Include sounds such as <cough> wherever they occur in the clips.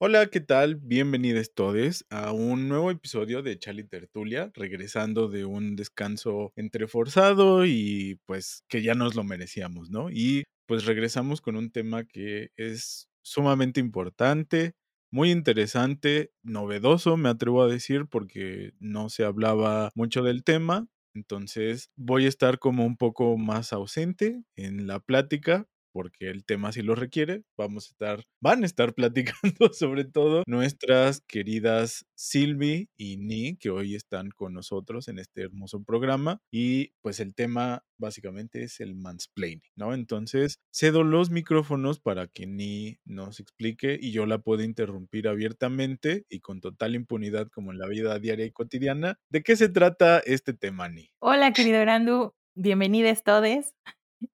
Hola, ¿qué tal? Bienvenidos todos a un nuevo episodio de Chali Tertulia, regresando de un descanso entreforzado y pues que ya nos lo merecíamos, ¿no? Y pues regresamos con un tema que es sumamente importante, muy interesante, novedoso, me atrevo a decir, porque no se hablaba mucho del tema. Entonces voy a estar como un poco más ausente en la plática, porque el tema sí lo requiere. Vamos a estar, van a estar <laughs> platicando sobre todo nuestras queridas Silvi y Ni, que hoy están con nosotros en este hermoso programa. Y pues el tema básicamente es el mansplaining, ¿no? Entonces cedo los micrófonos para que Ni nos explique y yo la puedo interrumpir abiertamente y con total impunidad como en la vida diaria y cotidiana. ¿De qué se trata este tema, Ni? Hola, querido Grandu. Bienvenidos todos.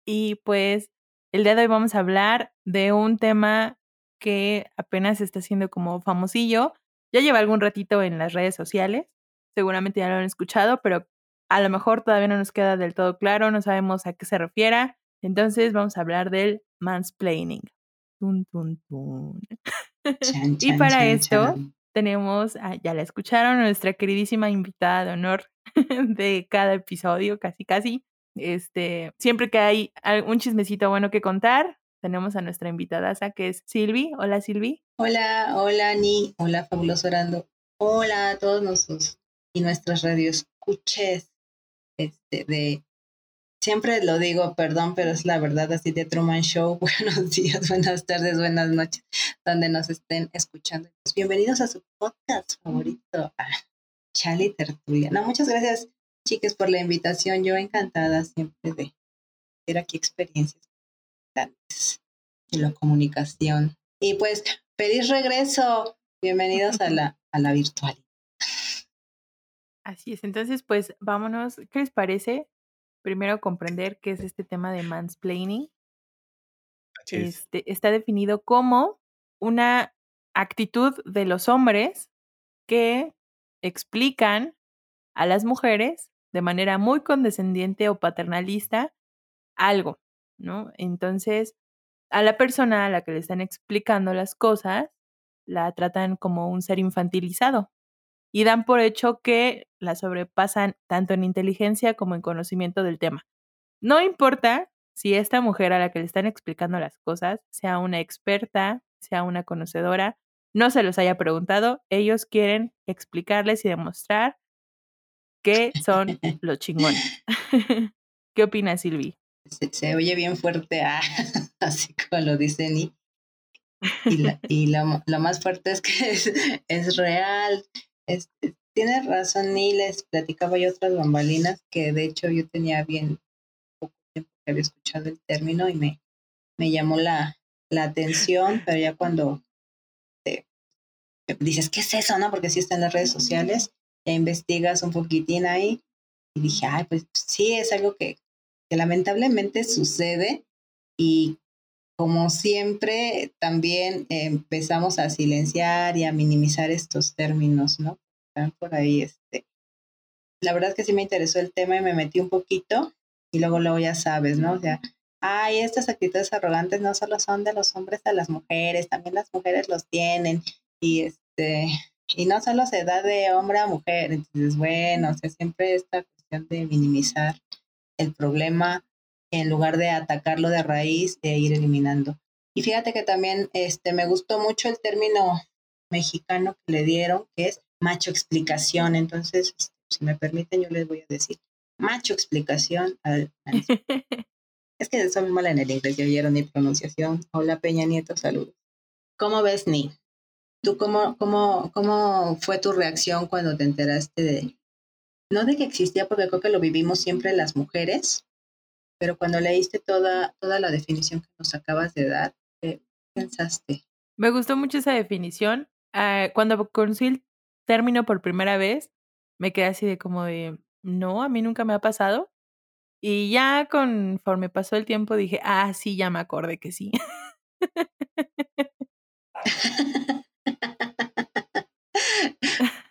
Y pues el día de hoy vamos a hablar de un tema que apenas está siendo como famosillo. Ya lleva algún ratito en las redes sociales. Seguramente ya lo han escuchado, pero a lo mejor todavía no nos queda del todo claro, no sabemos a qué se refiere. Entonces vamos a hablar del mansplaining. Tun, tun, tun. Chan, <laughs> y para chan, esto tenemos, ah, ya la escucharon, nuestra queridísima invitada de honor <laughs> de cada episodio, casi casi. Este, siempre que hay un chismecito bueno que contar, tenemos a nuestra invitada que es Silvi. Hola Silvi. Hola, hola Ni, hola Fabuloso Orando, hola a todos nuestros y nuestras radioescuches. Este, de, siempre lo digo, perdón, pero es la verdad así de Truman Show. <laughs> Buenos días, buenas tardes, buenas noches, donde nos estén escuchando. Bienvenidos a su podcast favorito, a Tertulia. No, muchas gracias, chicas, por la invitación. Yo encantada siempre de ver aquí experiencias importantes de la comunicación. Y pues, feliz regreso. Bienvenidos a la, a la virtualidad. Así es, entonces pues vámonos, ¿qué les parece? Primero comprender qué es este tema de mansplaining. Así es. Este, está definido como una actitud de los hombres que explican a las mujeres de manera muy condescendiente o paternalista algo, ¿no? Entonces, a la persona a la que le están explicando las cosas, la tratan como un ser infantilizado y dan por hecho que la sobrepasan tanto en inteligencia como en conocimiento del tema. No importa si esta mujer a la que le están explicando las cosas sea una experta, sea una conocedora, no se los haya preguntado, ellos quieren explicarles y demostrar que son los chingones. <laughs> <laughs> ¿Qué opinas, Silvi? Se, se oye bien fuerte, ah, <laughs> así como lo dice Ni. Y, la, y lo, lo más fuerte es que es, es real. Es, tienes razón, Ni. Les platicaba yo otras bambalinas que de hecho yo tenía bien poco tiempo que había escuchado el término y me, me llamó la, la atención, pero ya cuando te, dices, ¿qué es eso? no Porque sí está en las redes sociales, investigas un poquitín ahí y dije, ay, pues sí, es algo que, lamentablemente sucede y como siempre también empezamos a silenciar y a minimizar estos términos, ¿no? Están por ahí, este. La verdad es que sí me interesó el tema y me metí un poquito y luego luego ya sabes, ¿no? O sea, ay, estas actitudes arrogantes no solo son de los hombres a las mujeres, también las mujeres los tienen y este y no solo se da de hombre a mujer, entonces bueno, o sea, siempre esta cuestión de minimizar el problema en lugar de atacarlo de raíz, de ir eliminando. Y fíjate que también este, me gustó mucho el término mexicano que le dieron, que es macho explicación. Entonces, si me permiten, yo les voy a decir macho explicación al... <laughs> es que soy muy mala en el inglés, ya oyeron mi pronunciación. Hola Peña Nieto, saludos. ¿Cómo ves, Ni? ¿Tú cómo, cómo, cómo fue tu reacción cuando te enteraste de, no de que existía, porque creo que lo vivimos siempre las mujeres, pero cuando leíste toda, toda la definición que nos acabas de dar, ¿qué pensaste? Me gustó mucho esa definición. Ah, cuando conocí el término por primera vez, me quedé así de como de, no, a mí nunca me ha pasado. Y ya conforme pasó el tiempo dije, ah, sí, ya me acordé que sí. <laughs>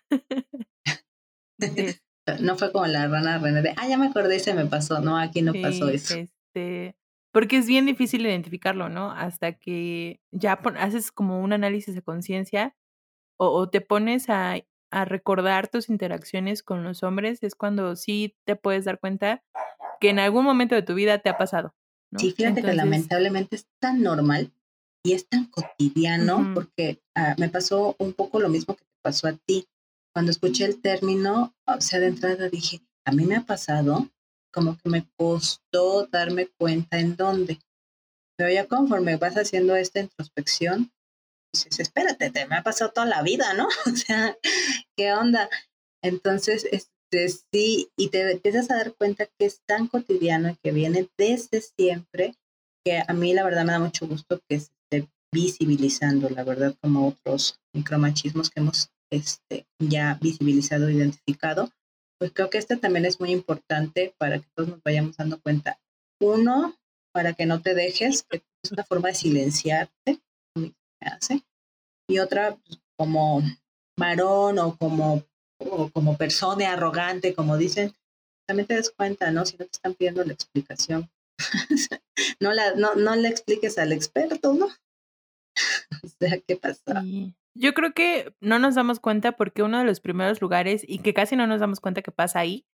<laughs> No fue como la rana René de, ah, ya me acordé, se me pasó. No, aquí no pasó eso. Este, Porque es bien difícil identificarlo, ¿no? Hasta que ya haces como un análisis de conciencia o, o, te pones a, a recordar tus interacciones con los hombres, es cuando sí te puedes dar cuenta que en algún momento de tu vida te ha pasado. ¿no? Sí, fíjate Entonces, que lamentablemente es tan normal y es tan cotidiano, porque ah, me pasó un poco lo mismo que pasó a ti. Cuando escuché el término, o sea, de entrada dije, a mí me ha pasado, como que me costó darme cuenta en dónde. Pero ya conforme vas haciendo esta introspección, dices, espérate, te me ha pasado toda la vida, ¿no? <laughs> O sea, ¿qué onda? Entonces, este, sí, y te empiezas a dar cuenta que es tan cotidiano y que viene desde siempre, que a mí la verdad me da mucho gusto que se visibilizando, la verdad, como otros micromachismos que hemos este, ya visibilizado, identificado, pues creo que este también es muy importante para que todos nos vayamos dando cuenta. Uno, para que no te dejes, que es una forma de silenciarte, hace. Y otra, pues, como varón o como, o como persona arrogante, como dicen, también te des cuenta, ¿no? Si no te están pidiendo la explicación. <laughs> no, la, no, no le expliques al experto, ¿no? <laughs> o sea, ¿qué pasa? Sí. Yo creo que no nos damos cuenta porque uno de los primeros lugares, y que casi no nos damos cuenta que pasa ahí,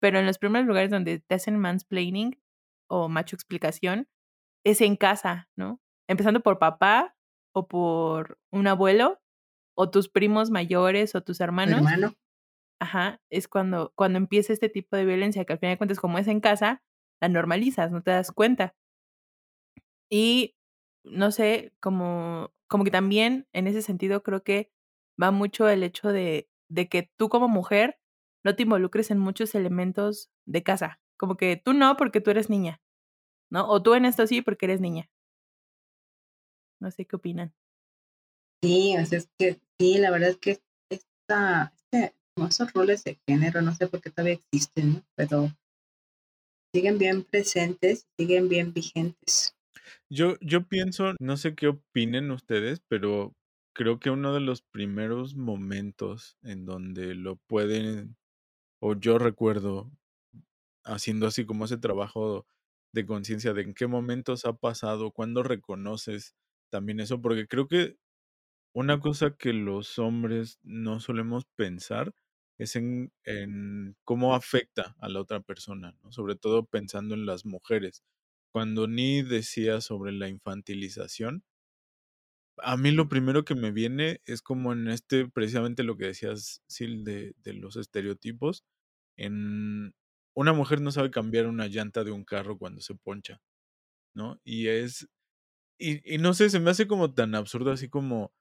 pero en los primeros lugares donde te hacen mansplaining o macho explicación, es en casa, ¿no? Empezando por papá o por un abuelo o tus primos mayores o tus hermanos. Hermano, Ajá, es cuando, cuando empieza este tipo de violencia, que al final de cuentas, como es en casa, la normalizas, no te das cuenta. Y no sé, como, como que también en ese sentido creo que va mucho el hecho de, de que tú como mujer no te involucres en muchos elementos de casa. Como que tú no porque tú eres niña, ¿no? O tú en esto sí porque eres niña. No sé qué opinan. sí, o sea, es que sí, la verdad es que esta, este, esos roles de género, no sé por qué todavía existen, ¿no? Pero siguen bien presentes, siguen bien vigentes. Yo, yo pienso, no sé qué opinen ustedes, pero creo que uno de los primeros momentos en donde lo pueden, o yo recuerdo haciendo así como ese trabajo de conciencia de en qué momentos ha pasado, cuándo reconoces también eso, porque creo que una cosa que los hombres no solemos pensar es en, en cómo afecta a la otra persona. Sobre todo pensando en las mujeres. Cuando Ni decía sobre la infantilización, a mí lo primero que me viene es como en este, precisamente lo que decías, Sil, de, de los estereotipos. En una mujer no sabe cambiar una llanta de un carro cuando se poncha, ¿no? Y es, y, y no sé, se me hace como tan absurdo así como,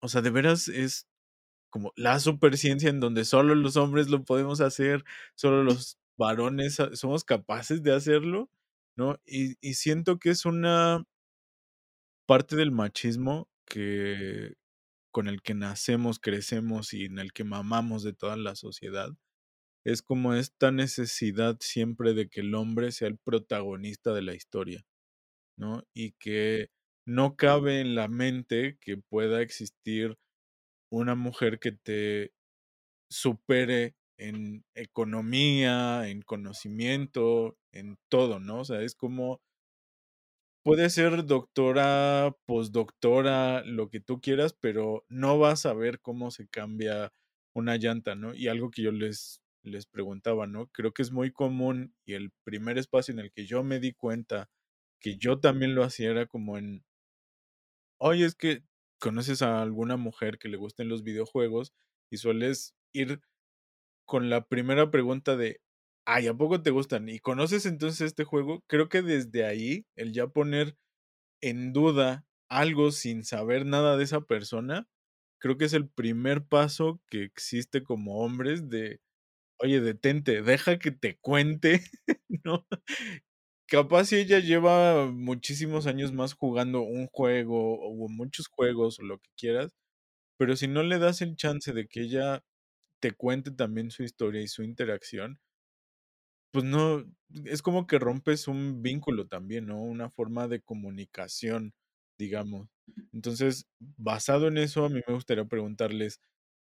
o sea, de veras es como la superciencia en donde solo los hombres lo podemos hacer, solo los varones sa- somos capaces de hacerlo, Y, y siento que es una parte del machismo que con el que nacemos, crecemos y en el que mamamos de toda la sociedad. Es como esta necesidad siempre de que el hombre sea el protagonista de la historia, ¿no? Y que no cabe en la mente que pueda existir una mujer que te supere en economía, en conocimiento, en todo, ¿no? O sea, es como, puede ser doctora, postdoctora, lo que tú quieras, pero no vas a ver cómo se cambia una llanta, ¿no? Y algo que yo les, les preguntaba, ¿no? Creo que es muy común y el primer espacio en el que yo me di cuenta que yo también lo hacía era como en, oye, es que conoces a alguna mujer que le gusten los videojuegos y sueles ir con la primera pregunta de, ay, ¿a poco te gustan? ¿Y conoces entonces este juego? Creo que desde ahí, el ya poner en duda algo sin saber nada de esa persona, creo que es el primer paso que existe como hombres de, oye, detente, deja que te cuente, <laughs> ¿no? Capaz si ella lleva muchísimos años más jugando un juego o muchos juegos o lo que quieras, pero si no le das el chance de que ella te cuente también su historia y su interacción, pues no, es como que rompes un vínculo también, ¿no? Una forma de comunicación, digamos. Entonces, basado en eso, a mí me gustaría preguntarles,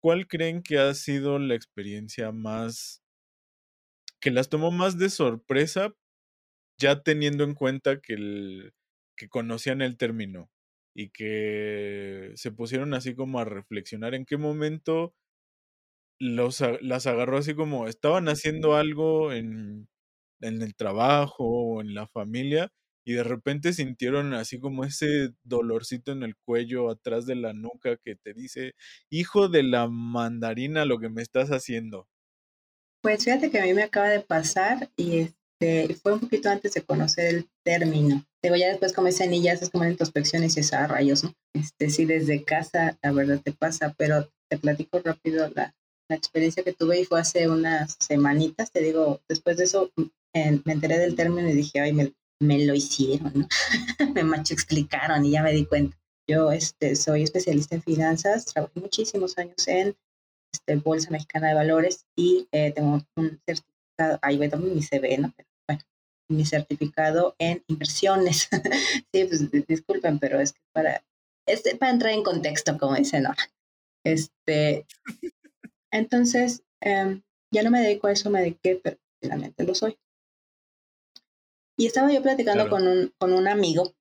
¿cuál creen que ha sido la experiencia más, que las tomó más de sorpresa, ya teniendo en cuenta que, el, que conocían el término y que se pusieron así como a reflexionar en qué momento los, las agarró así como estaban haciendo algo en, en el trabajo o en la familia y de repente sintieron así como ese dolorcito en el cuello atrás de la nuca que te dice, hijo de la mandarina, lo que me estás haciendo. Pues fíjate que a mí me acaba de pasar y este, fue un poquito antes de conocer el término. Digo, ya después como ese anillo haces como una introspección y dices, ah, rayos, ¿no? Este, sí, desde casa, la verdad te pasa, pero te platico rápido la, la experiencia que tuve y fue hace unas semanitas, te digo, después de eso me enteré del término y dije, ay, me, me lo hicieron, ¿no? <laughs> me macho explicaron y ya me di cuenta. Yo este, soy especialista en finanzas, trabajé muchísimos años en este, Bolsa Mexicana de Valores y eh, tengo un certificado, ahí voy a mi CV, ¿no? Pero, bueno, mi certificado en inversiones. <laughs> sí, pues disculpen, pero es que para, este, para entrar en contexto, como dice Nora. Este, entonces, em, ya no me dedico a eso, me dediqué, pero finalmente lo soy. Y estaba yo platicando con, un, con un amigo,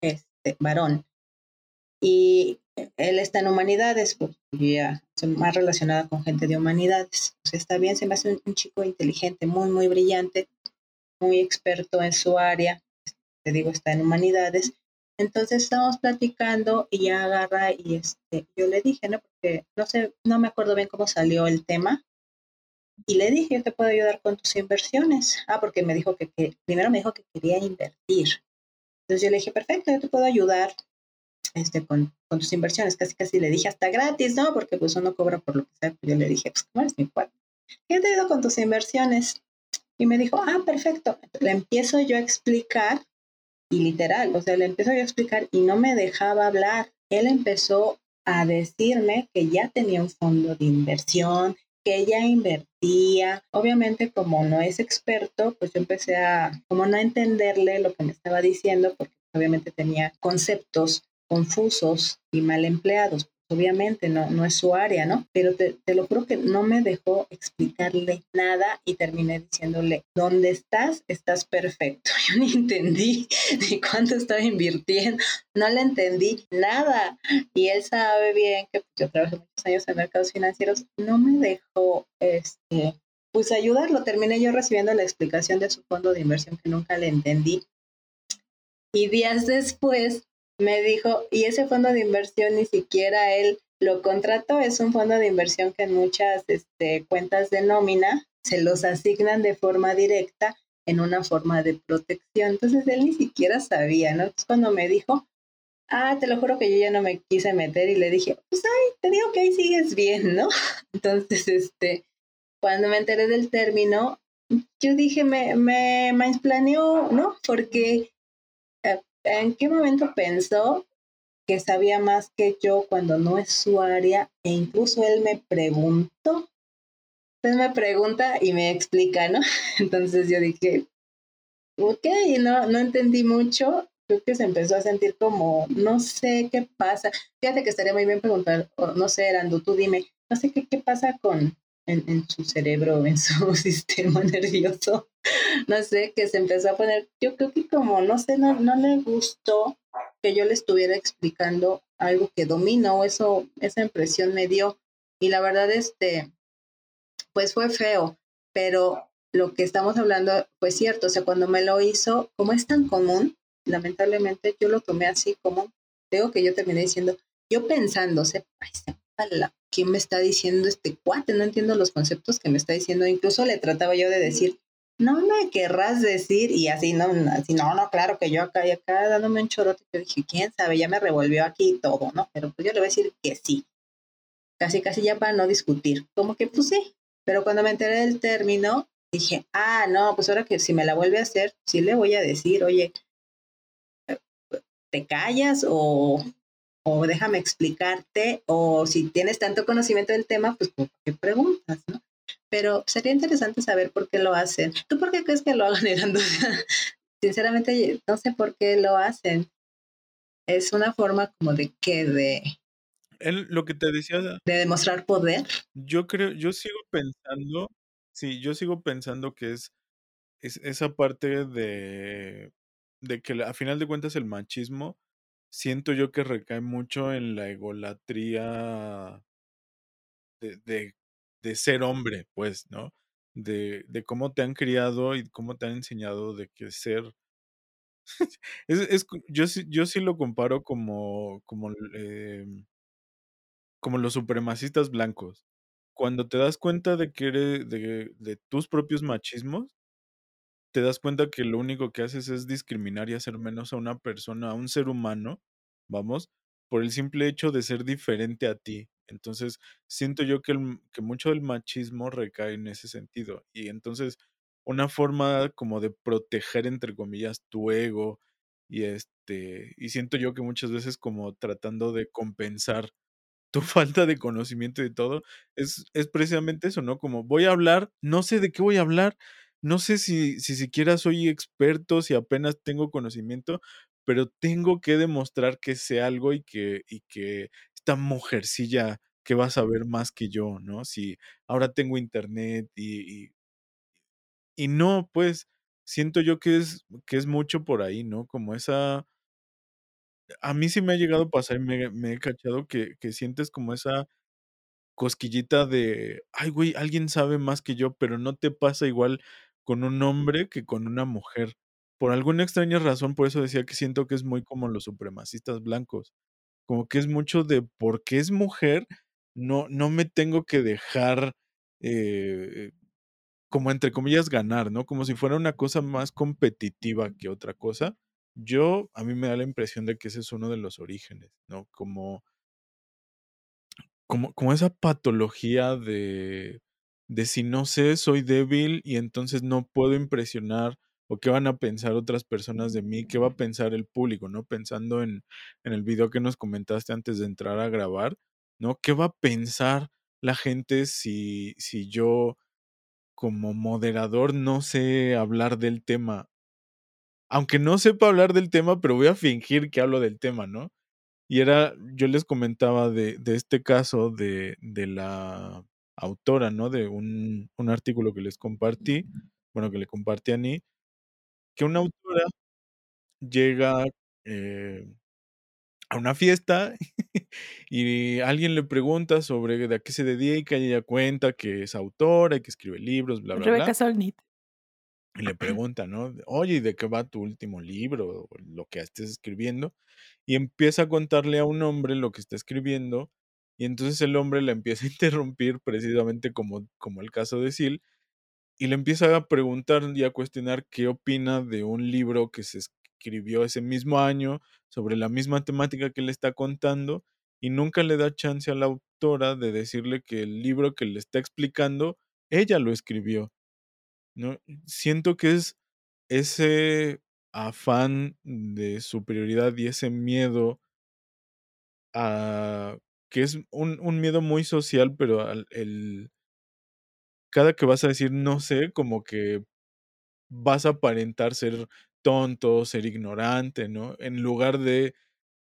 este, varón, y él está en humanidades, pues ya soy más relacionada con gente de humanidades. Pues está bien, se me hace un, chico inteligente, muy, muy brillante, muy experto en su área. Te digo, está en humanidades. Entonces estábamos platicando y ya agarra y este, yo le dije, ¿no? No sé, no me acuerdo bien cómo salió el tema. Y le dije, yo te puedo ayudar con tus inversiones. Ah, porque me dijo que, que primero me dijo que quería invertir. Entonces yo le dije, perfecto, yo te puedo ayudar este, con, con, tus inversiones. Casi, casi le dije hasta gratis, ¿no? Porque pues uno cobra por lo que sea. Yo le dije, pues, ¿cómo eres mi cuarto? ¿Qué te ido con tus inversiones? Y me dijo, ah, perfecto. Le empiezo yo a explicar y literal, o sea, le empiezo yo a explicar y no me dejaba hablar. Él empezó a decirme que ya tenía un fondo de inversión, que ya invertía. Obviamente, como no es experto, pues yo empecé a, como no entenderle lo que me estaba diciendo, porque obviamente tenía conceptos confusos y mal empleados. Obviamente no, no es su área, ¿no? Pero te, lo juro que no me dejó explicarle nada y terminé diciéndole, ¿dónde estás? Estás perfecto. <laughs> Yo ni entendí ni cuánto estaba invirtiendo, no le entendí nada. Y él sabe bien que yo trabajé muchos años en mercados financieros, no me dejó este, pues ayudarlo. Terminé yo recibiendo la explicación de su fondo de inversión que nunca le entendí. Y días después me dijo, y ese fondo de inversión ni siquiera él lo contrató, es un fondo de inversión que en muchas este, cuentas de nómina se los asignan de forma directa en una forma de protección. Entonces él ni siquiera sabía, ¿no? Entonces cuando me dijo, ah, te lo juro que yo ya no me quise meter y le dije, pues ay, te digo que ahí sigues bien, ¿no? <laughs> Entonces, este, cuando me enteré del término, yo dije, me, me planeó, ¿no? Porque ¿En qué momento pensó que sabía más que yo cuando no es su área? E incluso él me preguntó. Él me pregunta y me explica, ¿no? <laughs> Entonces yo dije, ok, no, no entendí mucho. Creo que se empezó a sentir como, no sé qué pasa. Fíjate que estaría muy bien preguntar, no sé, Erando, tú dime, no sé qué pasa con, en, en, su cerebro, <laughs> en su sistema nervioso, no sé, que se empezó a poner, yo creo que como, no sé, no, no le gustó que yo le estuviera explicando algo que domino, eso, esa impresión me dio. Y la verdad, este, pues fue feo, pero lo que estamos hablando fue cierto, o sea, cuando me lo hizo, como es tan común, lamentablemente yo lo tomé así como, digo que yo terminé diciendo, yo pensando, sepa, la ¿quién me está diciendo este cuate? No entiendo los conceptos que me está diciendo. Incluso le trataba yo de decir, no me querrás decir, y así, no, así, no, no, claro que yo acá y acá dándome un chorote, yo dije, quién sabe, ya me revolvió aquí todo, ¿no? Pero pues yo le voy a decir que sí. Casi, casi ya para no discutir. Como que, pues sí. Pero cuando me enteré del término, dije, ah, no, pues ahora que si me la vuelve a hacer, sí le voy a decir, oye, ¿te callas o o déjame explicarte, o si tienes tanto conocimiento del tema, pues ¿por qué preguntas? ¿no? Pero sería interesante saber por qué lo hacen. ¿Tú por qué crees que lo hagan, <laughs> Erando? Sinceramente, no sé por qué lo hacen. Es una forma como de que de... lo que te decía... De demostrar poder. Yo creo, yo sigo pensando, sí, yo sigo pensando que es es esa parte de de que a final de cuentas el machismo siento yo que recae mucho en la egolatría de de ser hombre, pues, ¿no? De de cómo te han criado y cómo te han enseñado de que ser <laughs> es es yo yo sí lo comparo como como, em como los supremacistas blancos. Cuando te das cuenta de que eres de de tus propios machismos te das cuenta que lo único que haces es discriminar y hacer menos a una persona, a un ser humano, vamos, por el simple hecho de ser diferente a ti. Entonces, siento yo que el que mucho del machismo recae en ese sentido. Y entonces, una forma como de proteger, entre comillas, tu ego, y este, y siento yo que muchas veces como tratando de compensar <laughs> tu falta de conocimiento y todo, es es precisamente eso, ¿no? Como voy a hablar, no sé de qué voy a hablar, no sé si si siquiera soy experto, si apenas tengo conocimiento, pero tengo que demostrar que sé algo y que y que esta mujercilla que va a saber más que yo, ¿no? Si ahora tengo Internet y y y no, pues, siento yo que es que es mucho por ahí, ¿no? Como esa a mí sí me ha llegado a pasar, me me he cachado que que sientes como esa cosquillita de: "Ay, güey, alguien sabe más que yo", pero no te pasa igual con un hombre que con una mujer. Por alguna extraña razón, por eso decía que siento que es muy como los supremacistas blancos, como que es mucho de porque es mujer, no no me tengo que dejar, eh, como entre comillas "ganar", ¿no? Como si fuera una cosa más competitiva que otra cosa. Yo a mí me da la impresión de que ese es uno de los orígenes, ¿no? Como como como esa patología de de si no sé, soy débil y entonces no puedo impresionar, o qué van a pensar otras personas de mí, qué va a pensar el público, ¿no? Pensando en en el video que nos comentaste antes de entrar a grabar, ¿no? ¿Qué va a pensar la gente si si yo, como moderador, no sé hablar del tema? Aunque no sepa hablar del tema, pero voy a fingir que hablo del tema, ¿no? Y era yo les comentaba de de este caso de de la autora, ¿no? De un un artículo que les compartí, bueno, que le compartí a Annie, que una autora llega, eh, a una fiesta <laughs> y alguien le pregunta sobre de a qué se dedica, y ella cuenta que es autora y que escribe libros, bla, bla, Rebeca bla. Solnit. Y le pregunta, ¿no? Oye, ¿y de qué va tu último libro? O lo que estés escribiendo. Y empieza a contarle a un hombre lo que está escribiendo, y entonces el hombre la empieza a interrumpir, precisamente como como el caso de Sil, y le empieza a preguntar y a cuestionar qué opina de un libro que se escribió ese mismo año, sobre la misma temática que le está contando, y nunca le da chance a la autora de decirle que el libro que le está explicando, ella lo escribió, ¿no? Siento que es ese afán de superioridad y ese miedo a que es un un miedo muy social, pero al el cada que vas a decir: "No sé", como que vas a aparentar ser tonto, ser ignorante, ¿no? En lugar de,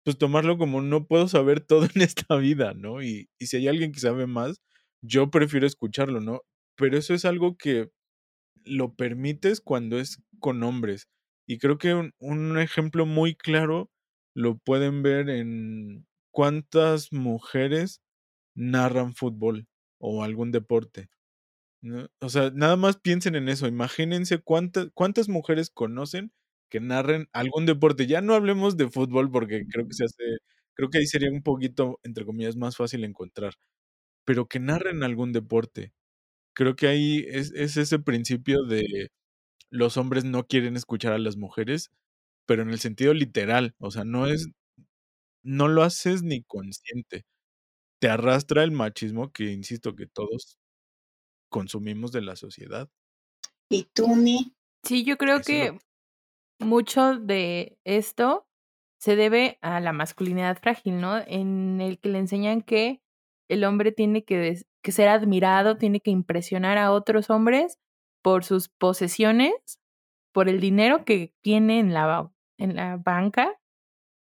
pues, tomarlo como no puedo saber todo en esta vida, ¿no? Y y si hay alguien que sabe más, yo prefiero escucharlo, ¿no? Pero eso es algo que lo permites cuando es con hombres. Y creo que un un ejemplo muy claro lo pueden ver en cuántas mujeres narran fútbol o algún deporte, ¿no? O sea, nada más piensen en eso, imagínense cuántas cuántas mujeres conocen que narren algún deporte. Ya no hablemos de fútbol, porque creo que se hace creo que ahí sería un poquito, entre comillas, "más fácil encontrar", pero que narren algún deporte. Creo que ahí es es ese principio de los hombres no quieren escuchar a las mujeres, pero en el sentido literal, o sea, no es no lo haces ni consciente. Te arrastra el machismo que, insisto, que todos consumimos de la sociedad. ¿Y tú, Mi? Sí, yo creo Eso es lo que mucho de esto se debe a la masculinidad frágil, ¿no? En el que le enseñan que el hombre tiene que que ser admirado, tiene que impresionar a otros hombres por sus posesiones, por el dinero que tiene en la en la banca,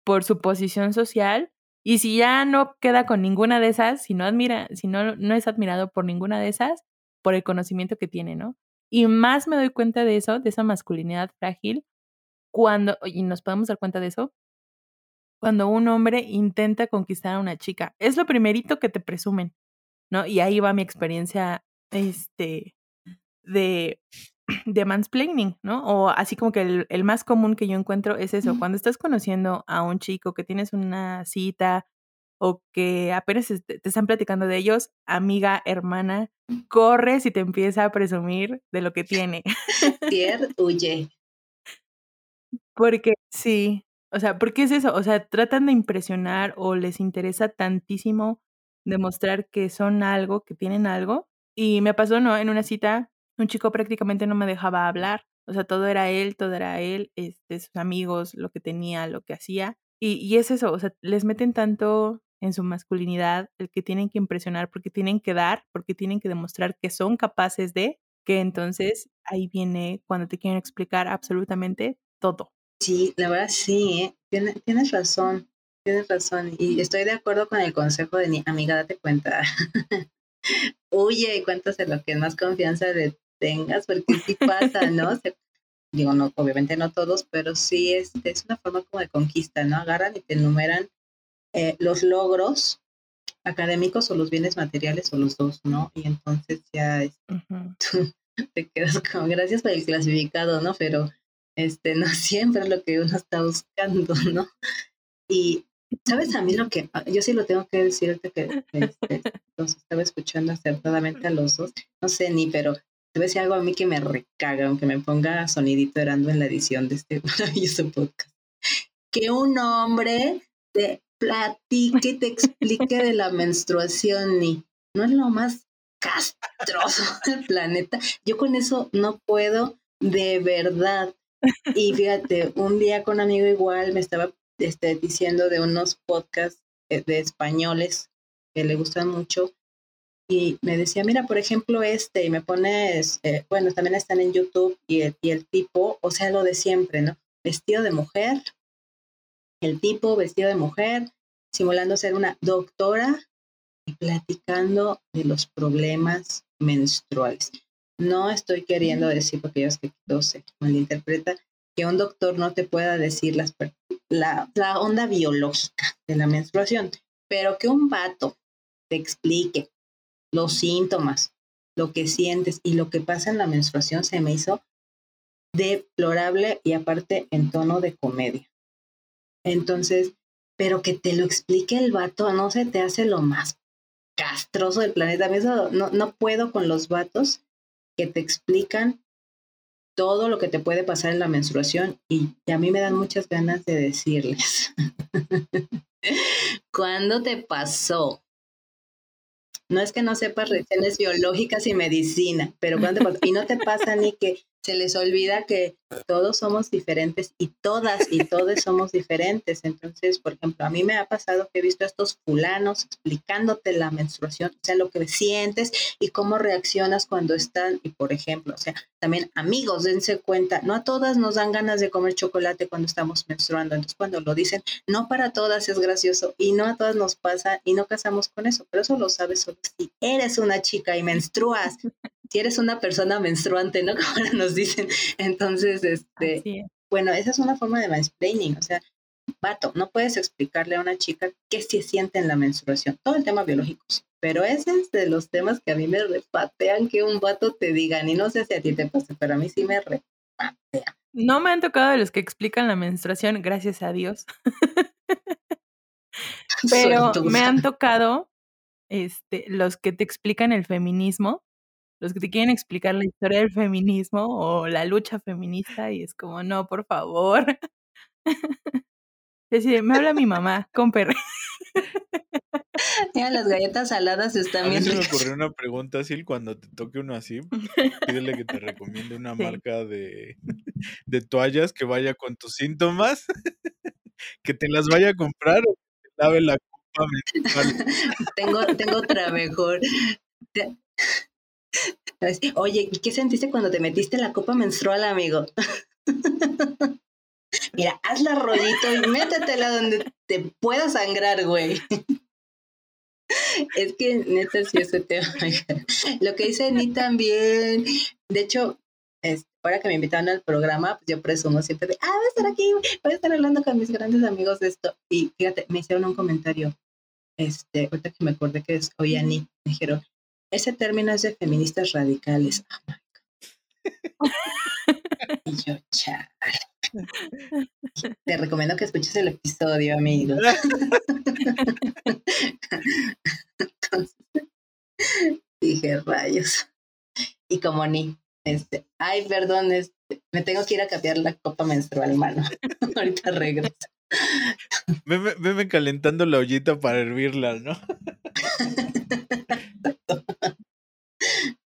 por su posición social, y si ya no queda con ninguna de esas, si no admira si no no es admirado por ninguna de esas, por el conocimiento que tiene, ¿no? Y más me doy cuenta de eso, de esa masculinidad frágil, cuando, y nos podemos dar cuenta de eso, cuando un hombre intenta conquistar a una chica. Es lo primerito que te presumen, ¿no? Y ahí va mi experiencia, este, de, de mansplaining, ¿no? O así como que el, el más común que yo encuentro es eso, cuando estás conociendo a un chico que tienes una cita o que apenas te están platicando de ellos, amiga, hermana, corres y te empieza a presumir de lo que tiene. <laughs> Huye. Porque sí, o sea, porque es eso, o sea, tratan de impresionar o les interesa tantísimo demostrar que son algo, que tienen algo. Y me pasó, ¿no? En una cita, un chico prácticamente no me dejaba hablar. O sea, todo era él, todo era él, este, sus amigos, lo que tenía, lo que hacía. Y, y es eso, o sea, les meten tanto en su masculinidad, el que tienen que impresionar, porque tienen que dar, porque tienen que demostrar que son capaces de, que entonces ahí viene cuando te quieren explicar absolutamente todo. Sí, la verdad sí, ¿eh? tienes, tienes razón, tienes razón. Y estoy de acuerdo con el consejo de mi amiga, date cuenta. <laughs> Huye y cuéntase lo que más confianza le tengas, porque sí <laughs> pasa, ¿no? digo, no, obviamente no todos, pero sí es, este, es una forma como de conquista, ¿no? Agarran y te enumeran eh, los logros académicos o los bienes materiales o los dos, ¿no? Y entonces ya tú <laughs> te quedas como, gracias por el clasificado, ¿no? Pero este no <laughs> siempre es lo que uno está buscando, ¿no? Y sabes a mí lo que, ah, yo sí lo tengo que decirte que este, los estaba escuchando acertadamente a los dos, no sé ni, pero te algo a mí que me recaga, aunque me ponga sonidito orando en la edición de este <laughs> maravilloso podcast. Que un hombre te platique y te explique de la menstruación, ni no es lo más castroso <laughs> del planeta. Yo con eso no puedo de verdad. Y fíjate, un día con un amigo igual me estaba este, diciendo de unos podcasts eh, de españoles que le gustan mucho y me decía, mira, por ejemplo, este, y me pones, eh, bueno, también están en YouTube y el, y el tipo, o sea, lo de siempre, ¿no? Vestido de mujer, el tipo vestido de mujer, simulando ser una doctora y platicando de los problemas menstruales. No estoy queriendo decir, porque ya que todo se malinterpreta, que un doctor no te pueda decir las, la, la onda biológica de la menstruación, pero que un vato te explique los síntomas, lo que sientes y lo que pasa en la menstruación se me hizo deplorable y aparte en tono de comedia. Entonces, pero que te lo explique el vato, no se te hace lo más castroso del planeta. No, no puedo con los vatos que te explican todo lo que te puede pasar en la menstruación y a mí me dan muchas ganas de decirles. <laughs> ¿Cuándo te pasó? No es que no sepas reacciones biológicas y medicina, pero cuando? Y no te pasa ni que se les olvida que todos somos diferentes y todas y todos somos diferentes. Entonces, por ejemplo, a mí me ha pasado que he visto a estos fulanos explicándote la menstruación, o sea, lo que sientes y cómo reaccionas cuando están, y por ejemplo, o sea, también amigos, dense cuenta, no a todas nos dan ganas de comer chocolate cuando estamos menstruando. Entonces, cuando lo dicen, no para todas es gracioso y no a todas nos pasa y no casamos con eso, pero eso lo sabes solo si eres una chica y menstruas si eres una persona menstruante, ¿no? <laughs> Como nos dicen. Entonces, este, bueno, esa es una forma de mansplaining, o sea, vato, no puedes explicarle a una chica qué se siente en la menstruación. Todo el tema biológico, sí. Pero ese es de los temas que a mí me repatean que un vato te diga, y no sé si a ti te pasa, pero a mí sí me repatea. No me han tocado de los que explican la menstruación, gracias a Dios. <laughs> pero me han tocado este, los que te explican el feminismo los que te quieren explicar la historia del feminismo o la lucha feminista y es como, no, por favor. Decide, me habla mi mamá, comper. Mira, las galletas saladas están bien. A mí se me ocurrió una pregunta así, cuando te toque uno así, pídele que te recomiende una marca de, de toallas que vaya con tus síntomas, que te las vaya a comprar o que te lave la copa menstrual. <laughs> tengo, tengo otra mejor. Oye, ¿y qué sentiste cuando te metiste la copa menstrual, amigo? <laughs> Mira, hazla rollito y métetela donde te pueda sangrar, güey. Es que neta sí ese tema. Lo que dice Ni también. De hecho, ahora que me invitaron al programa, pues yo presumo siempre de, ah, voy a estar aquí, voy a estar hablando con mis grandes amigos de esto. Y fíjate, me hicieron un comentario, este, ahorita que me acordé que es Oyani, me dijeron, ese término es de feministas radicales. Oh y yo, chale. Te recomiendo que escuches el episodio, amigos. Entonces, <laughs> dije, rayos. Y como ni, este, ay, perdón, este, me tengo que ir a cambiar la copa menstrual, mano. <laughs> Ahorita regreso. Veme, calentando la ollita para hervirla, ¿no? <laughs>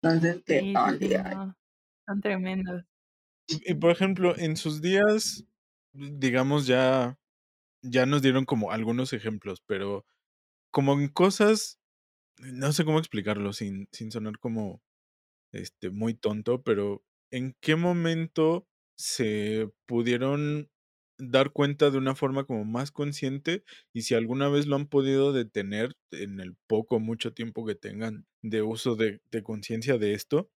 Entonces, qué Sí, sí, sí, no, Son tremendos. Y por ejemplo, en sus días, digamos, ya, ya nos dieron como algunos ejemplos, pero como en cosas, no sé cómo explicarlo sin, sin sonar como este, muy tonto, pero ¿en qué momento se pudieron dar cuenta de una forma como más consciente y si alguna vez lo han podido detener en el poco mucho tiempo que tengan de uso de, de conciencia de esto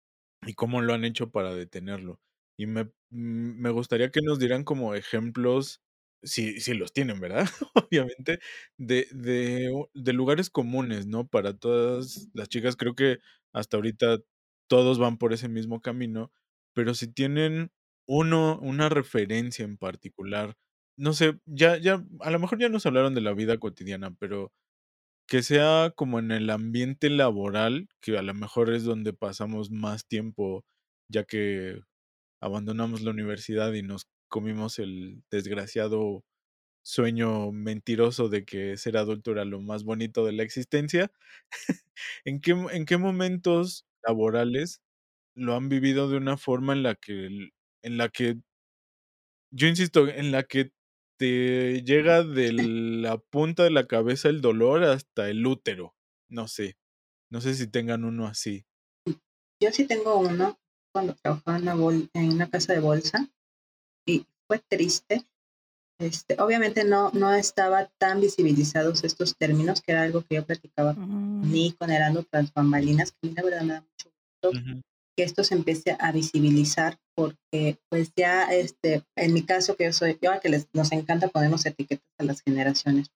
y cómo lo han hecho para detenerlo? Y me, mm, me gustaría que nos dieran como ejemplos, si, si los tienen, ¿verdad? <laughs> Obviamente, de, de, de lugares comunes, ¿no? Para todas las chicas, creo que hasta ahorita todos van por ese mismo camino, pero si tienen uno, una referencia en particular, no sé, ya, ya, a lo mejor ya nos hablaron de la vida cotidiana, pero que sea como en el ambiente laboral, que a lo mejor es donde pasamos más tiempo, ya que abandonamos la universidad y nos comimos el desgraciado sueño mentiroso de que ser adulto era lo más bonito de la existencia. <laughs> ¿En, qué, ¿En qué momentos laborales lo han vivido de una forma en la que, en la que, yo insisto, en la que te llega de la punta de la cabeza el dolor hasta el útero? No sé, no sé si tengan uno así. Yo sí tengo uno cuando trabajaba en una, en una casa de bolsa y fue triste. Este, obviamente no, no estaba tan visibilizados estos términos, que era algo que yo platicaba ni con Herando tras bambalinas, que a mí la verdad me da mucho gusto que esto se empiece a visibilizar, porque pues ya, este, en mi caso que yo soy, yo a que les, nos encanta ponernos etiquetas a las generaciones,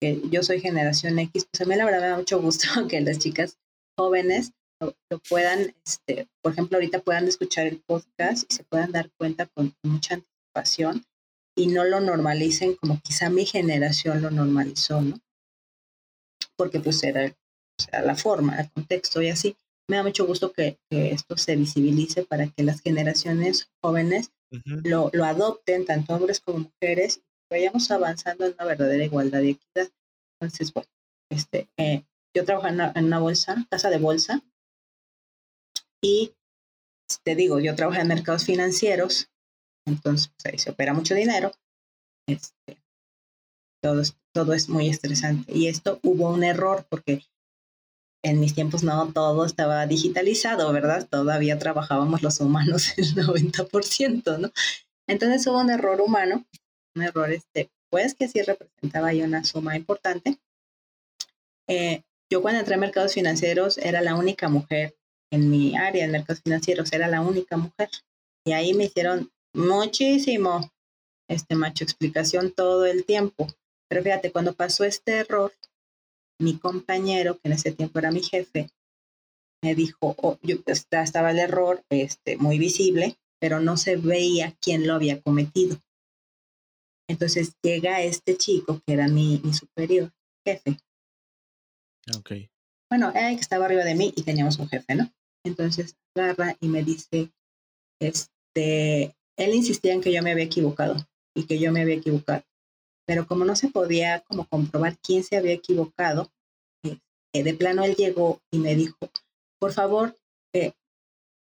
que yo soy generación X, pues a mí la verdad me da mucho gusto <laughs> que las chicas jóvenes lo, puedan, este, por ejemplo, ahorita puedan escuchar el podcast y se puedan dar cuenta con, mucha anticipación y no lo normalicen como quizá mi generación lo normalizó, ¿no? Porque pues era, la forma, el contexto y así. Me da mucho gusto que, esto se visibilice para que las generaciones jóvenes lo, lo, adopten, tanto hombres como mujeres, y vayamos avanzando en una verdadera igualdad y equidad. Entonces, bueno, este, eh, yo trabajo en una, en una bolsa, casa de bolsa, y te digo, yo trabajo en mercados financieros, entonces pues, ahí se opera mucho dinero. Este, todo, todo es muy estresante. Y esto hubo un error porque en mis tiempos no todo estaba digitalizado, ¿verdad? Todavía trabajábamos los humanos <laughs> el 90%, ¿no? Entonces hubo un error humano, un error este, pues que sí representaba ahí una suma importante. Eh, yo cuando entré a mercados financieros era la única mujer en mi área, en mercados financieros, era la única mujer. Y ahí me hicieron muchísimo, este macho, explicación todo el tiempo. Pero fíjate, cuando pasó este error, mi compañero, que en ese tiempo era mi jefe, me dijo, oh, yo, estaba el error este, muy visible, pero no se veía quién lo había cometido. Entonces llega este chico, que era mi, mi superior, jefe. Ok. Bueno, él que estaba arriba de mí y teníamos un jefe, ¿no? Entonces agarra y me dice, este, él insistía en que yo me había equivocado y que yo me había equivocado. Pero como no se podía como comprobar quién se había equivocado, eh, de plano él llegó y me dijo, por favor, eh,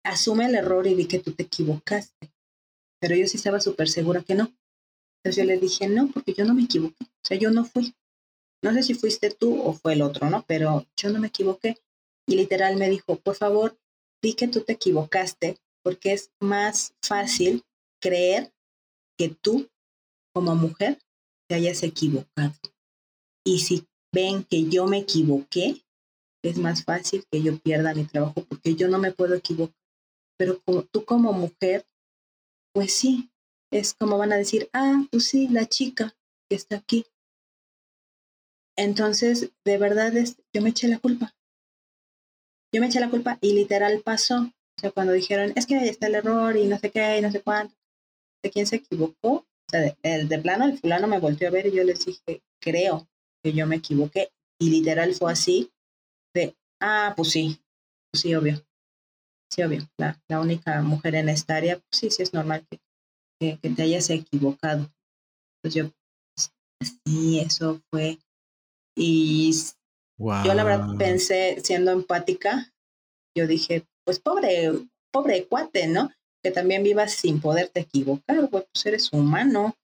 asume el error y di que tú te equivocaste. Pero yo sí estaba súper segura que no. Entonces yo le dije, no, porque yo no me equivoqué. O sea, yo no fui. No sé si fuiste tú o fue el otro, ¿no? Pero yo no me equivoqué. Y literal me dijo, por favor, di que tú te equivocaste, porque es más fácil creer que tú, como mujer, te hayas equivocado. Y si ven que yo me equivoqué, es más fácil que yo pierda mi trabajo porque yo no me puedo equivocar. pero tú como mujer, pues sí, es como van a decir, ah, pues sí, la chica que está aquí. Entonces, de verdad, es, yo me eché la culpa. Yo me eché la culpa y literal pasó. O sea, cuando dijeron, es que ahí está el error y no sé qué y no sé cuánto, de quién se equivocó. Sea, de plano, el fulano me volteó a ver y yo les dije, creo que yo me equivoqué. Y literal fue así, de, ah, pues sí, pues sí, obvio. Sí, obvio. La, la única mujer en esta área, pues sí, sí es normal que, que, que te hayas equivocado. Pues yo, sí, eso fue. Y yo la verdad pensé, siendo empática, yo dije, pues pobre, pobre cuate, ¿no? Que también vivas sin poderte equivocar, pues eres humano.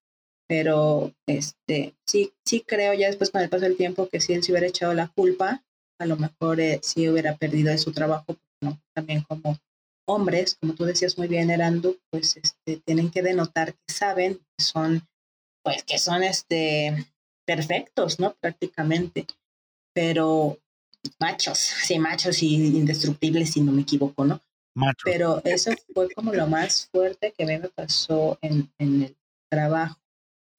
Pero este, sí, sí creo ya después con el paso del tiempo que si él se hubiera echado la culpa, a lo mejor eh, sí hubiera perdido de su trabajo, ¿no? También como hombres, como tú decías muy bien, Erandu, pues este, tienen que denotar que saben que son, pues que son este, perfectos, ¿no? Prácticamente pero machos, sí, machos y indestructibles, si no me equivoco, ¿no? Pero eso fue como lo más fuerte que me pasó en, en el trabajo.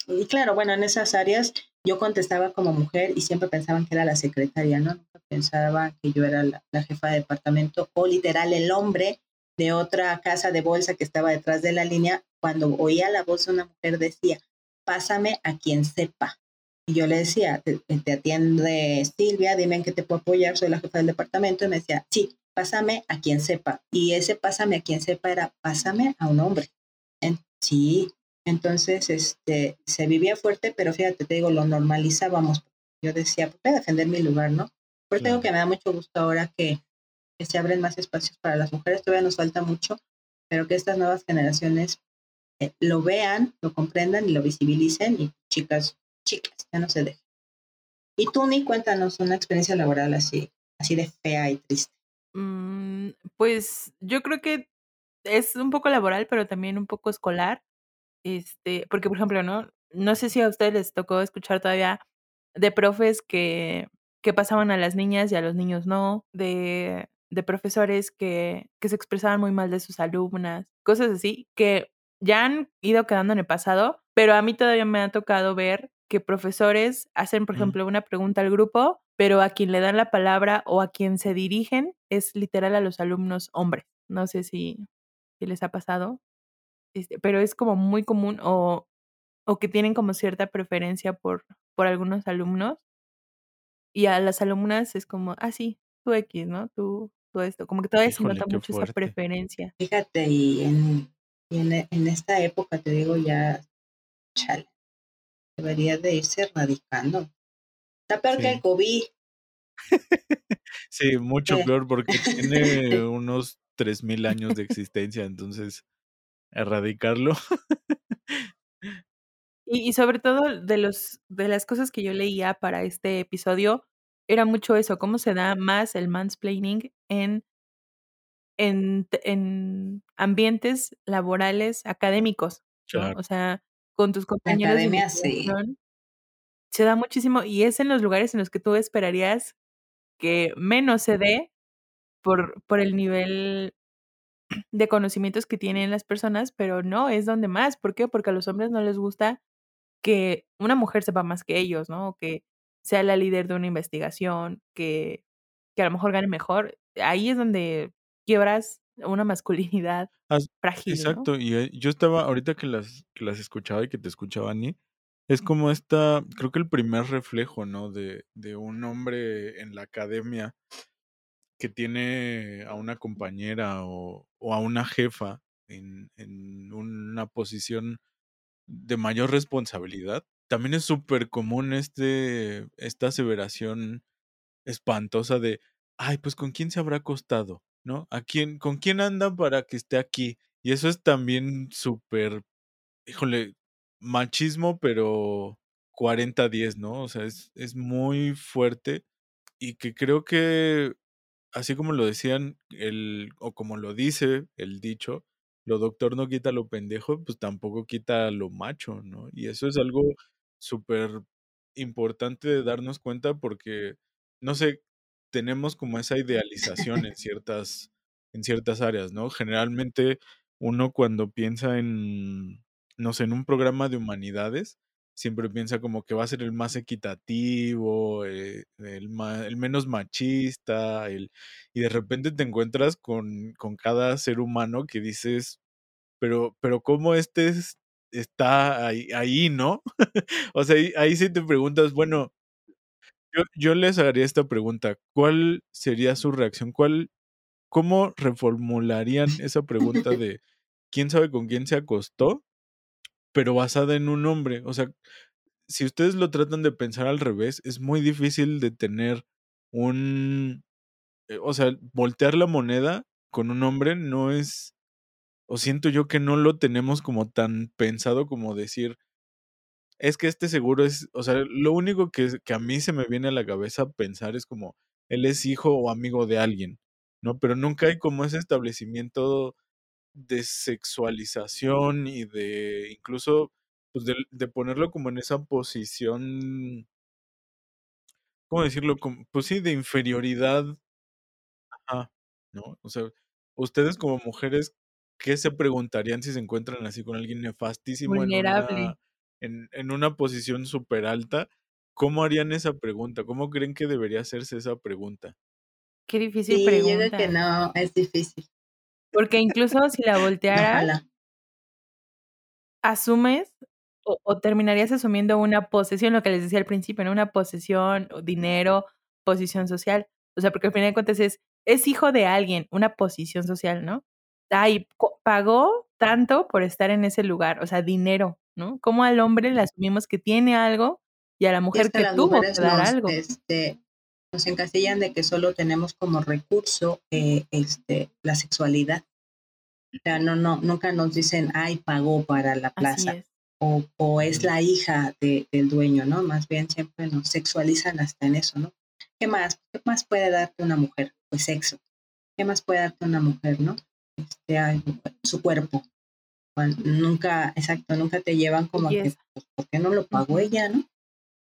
Y claro, bueno, en esas áreas yo contestaba como mujer y siempre pensaban que era la secretaria, ¿no? Nunca pensaba que yo era la, la, jefa de departamento o literal el hombre de otra casa de bolsa que estaba detrás de la línea. Cuando oía la voz de una mujer decía, pásame a quien sepa. Y yo le decía, te, atiende Silvia, dime en qué te puedo apoyar, soy la jefa del departamento. Y me decía, sí, pásame a quien sepa. Y ese pásame a quien sepa era, pásame a un hombre. sí, entonces este, se vivía fuerte, pero fíjate, te digo, lo normalizábamos. Yo decía, pues voy a defender mi lugar, ¿no? Por tengo que me da mucho gusto ahora que, que se abren más espacios para las mujeres. Todavía nos falta mucho, pero que estas nuevas generaciones eh, lo vean, lo comprendan y lo visibilicen. Y chicas, chicas, ya no se dejen. Y tú, ni cuéntanos una experiencia laboral así, así de fea y triste. Mm, pues yo creo que es un poco laboral, pero también un poco escolar. Este, porque, por ejemplo, ¿no? No sé si a ustedes les tocó escuchar todavía de profes que, que pasaban a las niñas y a los niños no, de, de profesores que, que se expresaban muy mal de sus alumnas, cosas así, que ya han ido quedando en el pasado, pero a mí todavía me ha tocado ver que profesores hacen, por ejemplo, una pregunta al grupo, pero a quien le dan la palabra o a quien se dirigen es literal a los alumnos hombres. No sé si, si les ha pasado, este, pero es como muy común o, o que tienen como cierta preferencia por, por algunos alumnos y a las alumnas es como, ah, sí, tú X, ¿no? Tú, tú esto. Como que todavía se nota mucho esa preferencia. Fíjate, y en, en, en, esta época, te digo ya, chale, debería de irse erradicando. Está peor que el COVID. <laughs> sí, mucho peor porque tiene <laughs> unos 3.000 años de existencia, entonces erradicarlo. <laughs> y, y, sobre todo de los de las cosas que yo leía para este episodio era mucho eso, cómo se da más el mansplaining en en, en ambientes laborales académicos, ¿no? O sea, con tus compañeros academia, de sí. Se da muchísimo y es en los lugares en los que tú esperarías que menos se dé por, por el nivel de conocimientos que tienen las personas, pero no, es donde más. ¿Por qué? Porque a los hombres no les gusta que una mujer sepa más que ellos, ¿no? que sea la líder de una investigación, que, que a lo mejor gane mejor. Ahí es donde quiebras una masculinidad frágil. Exacto, y eh, yo estaba, ahorita que las, que las escuchaba y que te escuchaba, Ani, es como esta, creo que el primer reflejo, ¿no? De, de un hombre en la academia que tiene a una compañera o, o a una jefa en, en una posición de mayor responsabilidad. También es súper común este, esta aseveración espantosa de, ay, pues con quién se habrá acostado, ¿no? ¿A quién, con quién anda para que esté aquí? Y eso es también súper, híjole, machismo, pero 40-10, ¿no? O sea, es, es muy fuerte y que creo que, así como lo decían, el, o como lo dice el dicho, lo doctor no quita lo pendejo, pues tampoco quita lo macho, ¿no? Y eso es algo súper importante de darnos cuenta porque, no sé, tenemos como esa idealización en ciertas en ciertas áreas, ¿no? Generalmente uno cuando piensa en, no sé, en un programa de humanidades, siempre piensa como que va a ser el más equitativo, eh, el, el, menos machista, el, y de repente te encuentras con, con cada ser humano que dices, pero, pero ¿cómo este está ahí, ahí ¿no? <laughs> o sea, ahí, ahí, sí te preguntas, bueno, yo, yo les haría esta pregunta, ¿cuál sería su reacción? ¿Cuál, ¿Cómo reformularían <laughs> esa pregunta de quién sabe con quién se acostó? Pero basada en un hombre. O sea, si ustedes lo tratan de pensar al revés, es muy difícil de tener un... eh, o sea, voltear la moneda con un hombre no es... O siento yo que no lo tenemos como tan pensado como decir, es que este seguro es, o sea, lo único que, que a mí se me viene a la cabeza pensar es como, él es hijo o amigo de alguien, ¿no? Pero nunca hay como ese establecimiento de sexualización y de incluso pues de, de ponerlo como en esa posición, ¿cómo decirlo? Como, pues sí, de inferioridad. Ajá, ¿no? O sea, ustedes como mujeres, ¿qué se preguntarían si se encuentran así con alguien nefastísimo en Vulnerable. una, en, en una posición súper alta? ¿Cómo harían esa pregunta? ¿Cómo creen que debería hacerse esa pregunta? Qué difícil Sí, yo creo que no, es difícil. Porque incluso si la voltearas, Ojalá. asumes o, o terminarías asumiendo una posesión, lo que les decía al principio, ¿no? Una posesión, dinero, posición social. O sea, porque al final de cuentas es, es hijo de alguien, una posición social, ¿no? Ay, pagó tanto por estar en ese lugar, o sea, dinero, ¿no? Como al hombre le asumimos que tiene algo y a la mujer es que que tuvo que dar algo. este, nos encasillan de que solo tenemos como recurso eh, este, la sexualidad. O sea, no, no, nunca nos dicen, ay, pagó para la plaza. es. O, o es la hija de- del dueño, ¿no? Más bien siempre nos sexualizan hasta en eso, ¿no? ¿Qué más? ¿Qué más puede darte una mujer? Pues sexo. ¿Qué más puede darte una mujer, no? Este, ay, su cuerpo. Nunca, exacto, nunca te llevan como a que, pues, ¿por qué no lo pagó ella, no?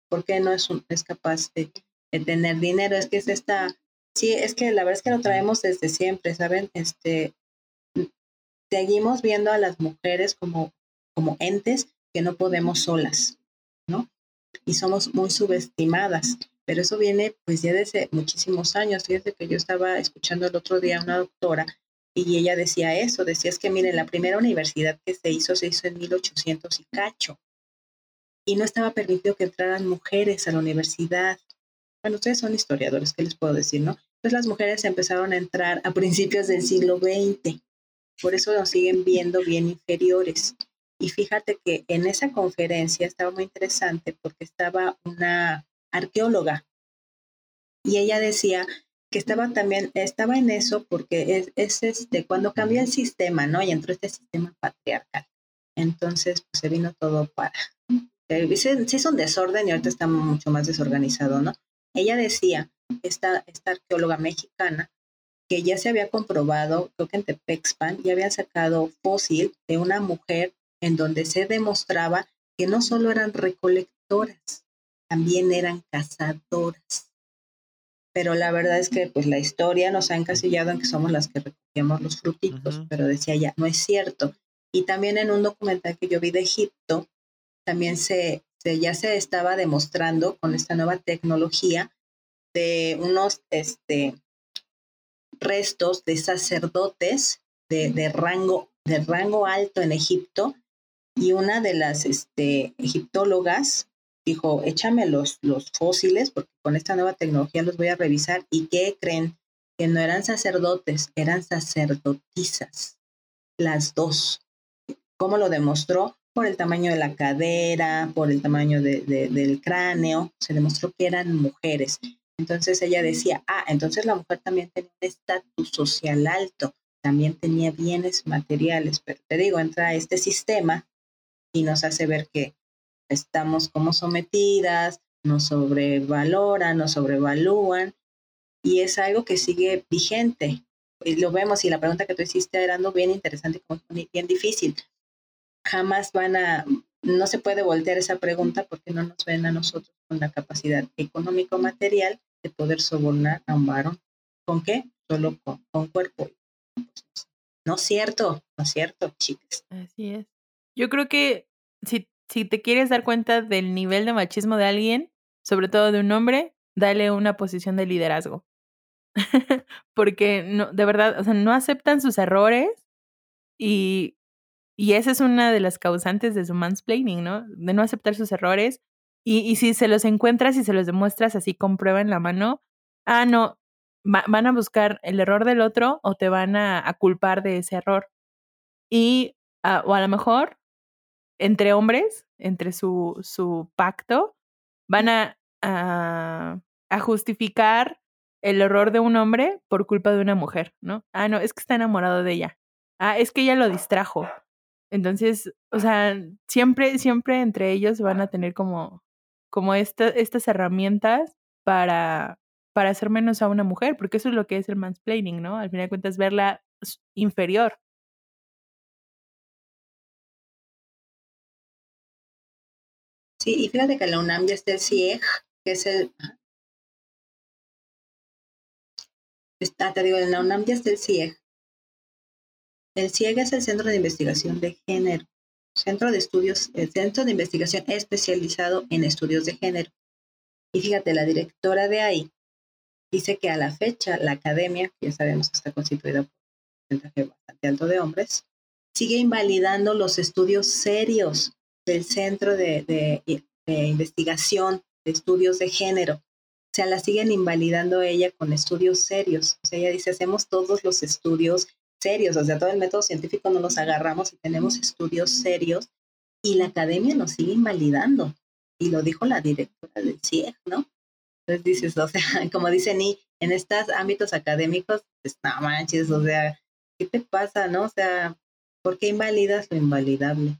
¿Por qué no es, un- es capaz de, de tener dinero? Es que es esta, sí, es que la verdad es que lo traemos desde siempre, ¿saben? Este, seguimos viendo a las mujeres como, como entes que no podemos solas, ¿no? Y somos muy subestimadas. Pero eso viene pues ya desde muchísimos años. Fíjate que yo estaba escuchando el otro día a una doctora y ella decía eso, decía es que miren, la primera universidad que se hizo se hizo en 1800 y cacho. Y no estaba permitido que entraran mujeres a la universidad. Bueno, ustedes son historiadores, ¿qué les puedo decir, no? Entonces las mujeres empezaron a entrar a principios del siglo XX. Por eso nos siguen viendo bien inferiores. Y fíjate que en esa conferencia estaba muy interesante porque estaba una arqueóloga y ella decía que estaba también, estaba en eso porque es, es este, cuando cambió el sistema, ¿no? Y entró este sistema patriarcal. Entonces, pues se vino todo para, se, se hizo un desorden y ahorita está mucho más desorganizado, ¿no? Ella decía, esta, esta arqueóloga mexicana, que ya se había comprobado, creo que en Tepexpan, ya habían sacado fósil de una mujer en donde se demostraba que no solo eran recolectoras, también eran cazadoras. Pero la verdad es que pues la historia nos ha encasillado en que somos las que recogíamos los frutitos, pero decía ya, no es cierto. Y también en un documental que yo vi de Egipto, también se, se ya se estaba demostrando con esta nueva tecnología de unos este, restos de sacerdotes de, de rango de rango alto en Egipto y una de las este, egiptólogas dijo, échame los, los fósiles porque con esta nueva tecnología los voy a revisar y ¿qué creen? Que no eran sacerdotes, eran sacerdotisas, las dos. ¿Cómo lo demostró? Por el tamaño de la cadera, por el tamaño de, de, del cráneo, se demostró que eran mujeres. Entonces ella decía, ah, entonces la mujer también tenía un estatus social alto, también tenía bienes materiales, pero te digo, entra este sistema y nos hace ver que estamos como sometidas, nos sobrevaloran, nos sobrevalúan, y es algo que sigue vigente. Y lo vemos, y la pregunta que tú hiciste era bien interesante, como bien difícil. Jamás van a, no se puede voltear esa pregunta porque no nos ven a nosotros con la capacidad económico-material de poder sobornar a un varón. ¿Con qué? Solo con, con cuerpo No es cierto, no es cierto, chicas. Así es. Yo creo que si, si te quieres dar cuenta del nivel de machismo de alguien, sobre todo de un hombre, dale una posición de liderazgo. <laughs> Porque no, de verdad, o sea, no aceptan sus errores y, y esa es una de las causantes de su mansplaining, ¿no? De no aceptar sus errores. Y, si se los encuentras y se los demuestras así con prueba en la mano, ah, no, van a buscar el error del otro o te van a, culpar de ese error. Y, uh, o a lo mejor, entre hombres, entre su, su pacto, van a, a, a justificar el error de un hombre por culpa de una mujer, ¿no? Ah, no, es que está enamorado de ella. Ah, es que ella lo distrajo. Entonces, o sea, siempre, siempre entre ellos van a tener como, como esta, estas herramientas para, para hacer menos a una mujer, porque eso es lo que es el mansplaining, ¿no? Al final de cuentas, verla inferior. Sí, y fíjate que la UNAM ya está el CIEG, que es el... Está, te digo, en la UNAM ya está el CIEG. El CIEG es el Centro de Investigación de Género. Centro de Estudios, el Centro de Investigación especializado en estudios de género. Y fíjate, la directora de ahí dice que a la fecha la academia, ya sabemos que está constituida por un porcentaje bastante alto de hombres, sigue invalidando los estudios serios del Centro de Investigación de Estudios de Género. O sea, la siguen invalidando ella con estudios serios. O sea, ella dice, hacemos todos los estudios serios, o sea, todo el método científico no los agarramos y tenemos estudios serios y la academia nos sigue invalidando. Y lo dijo la directora del CIEG, ¿no? Entonces dices, o sea, <laughs> como dice Ni, en estos ámbitos académicos, pues no manches, o sea, ¿qué te pasa, no? O sea, ¿por qué invalidas lo invalidable?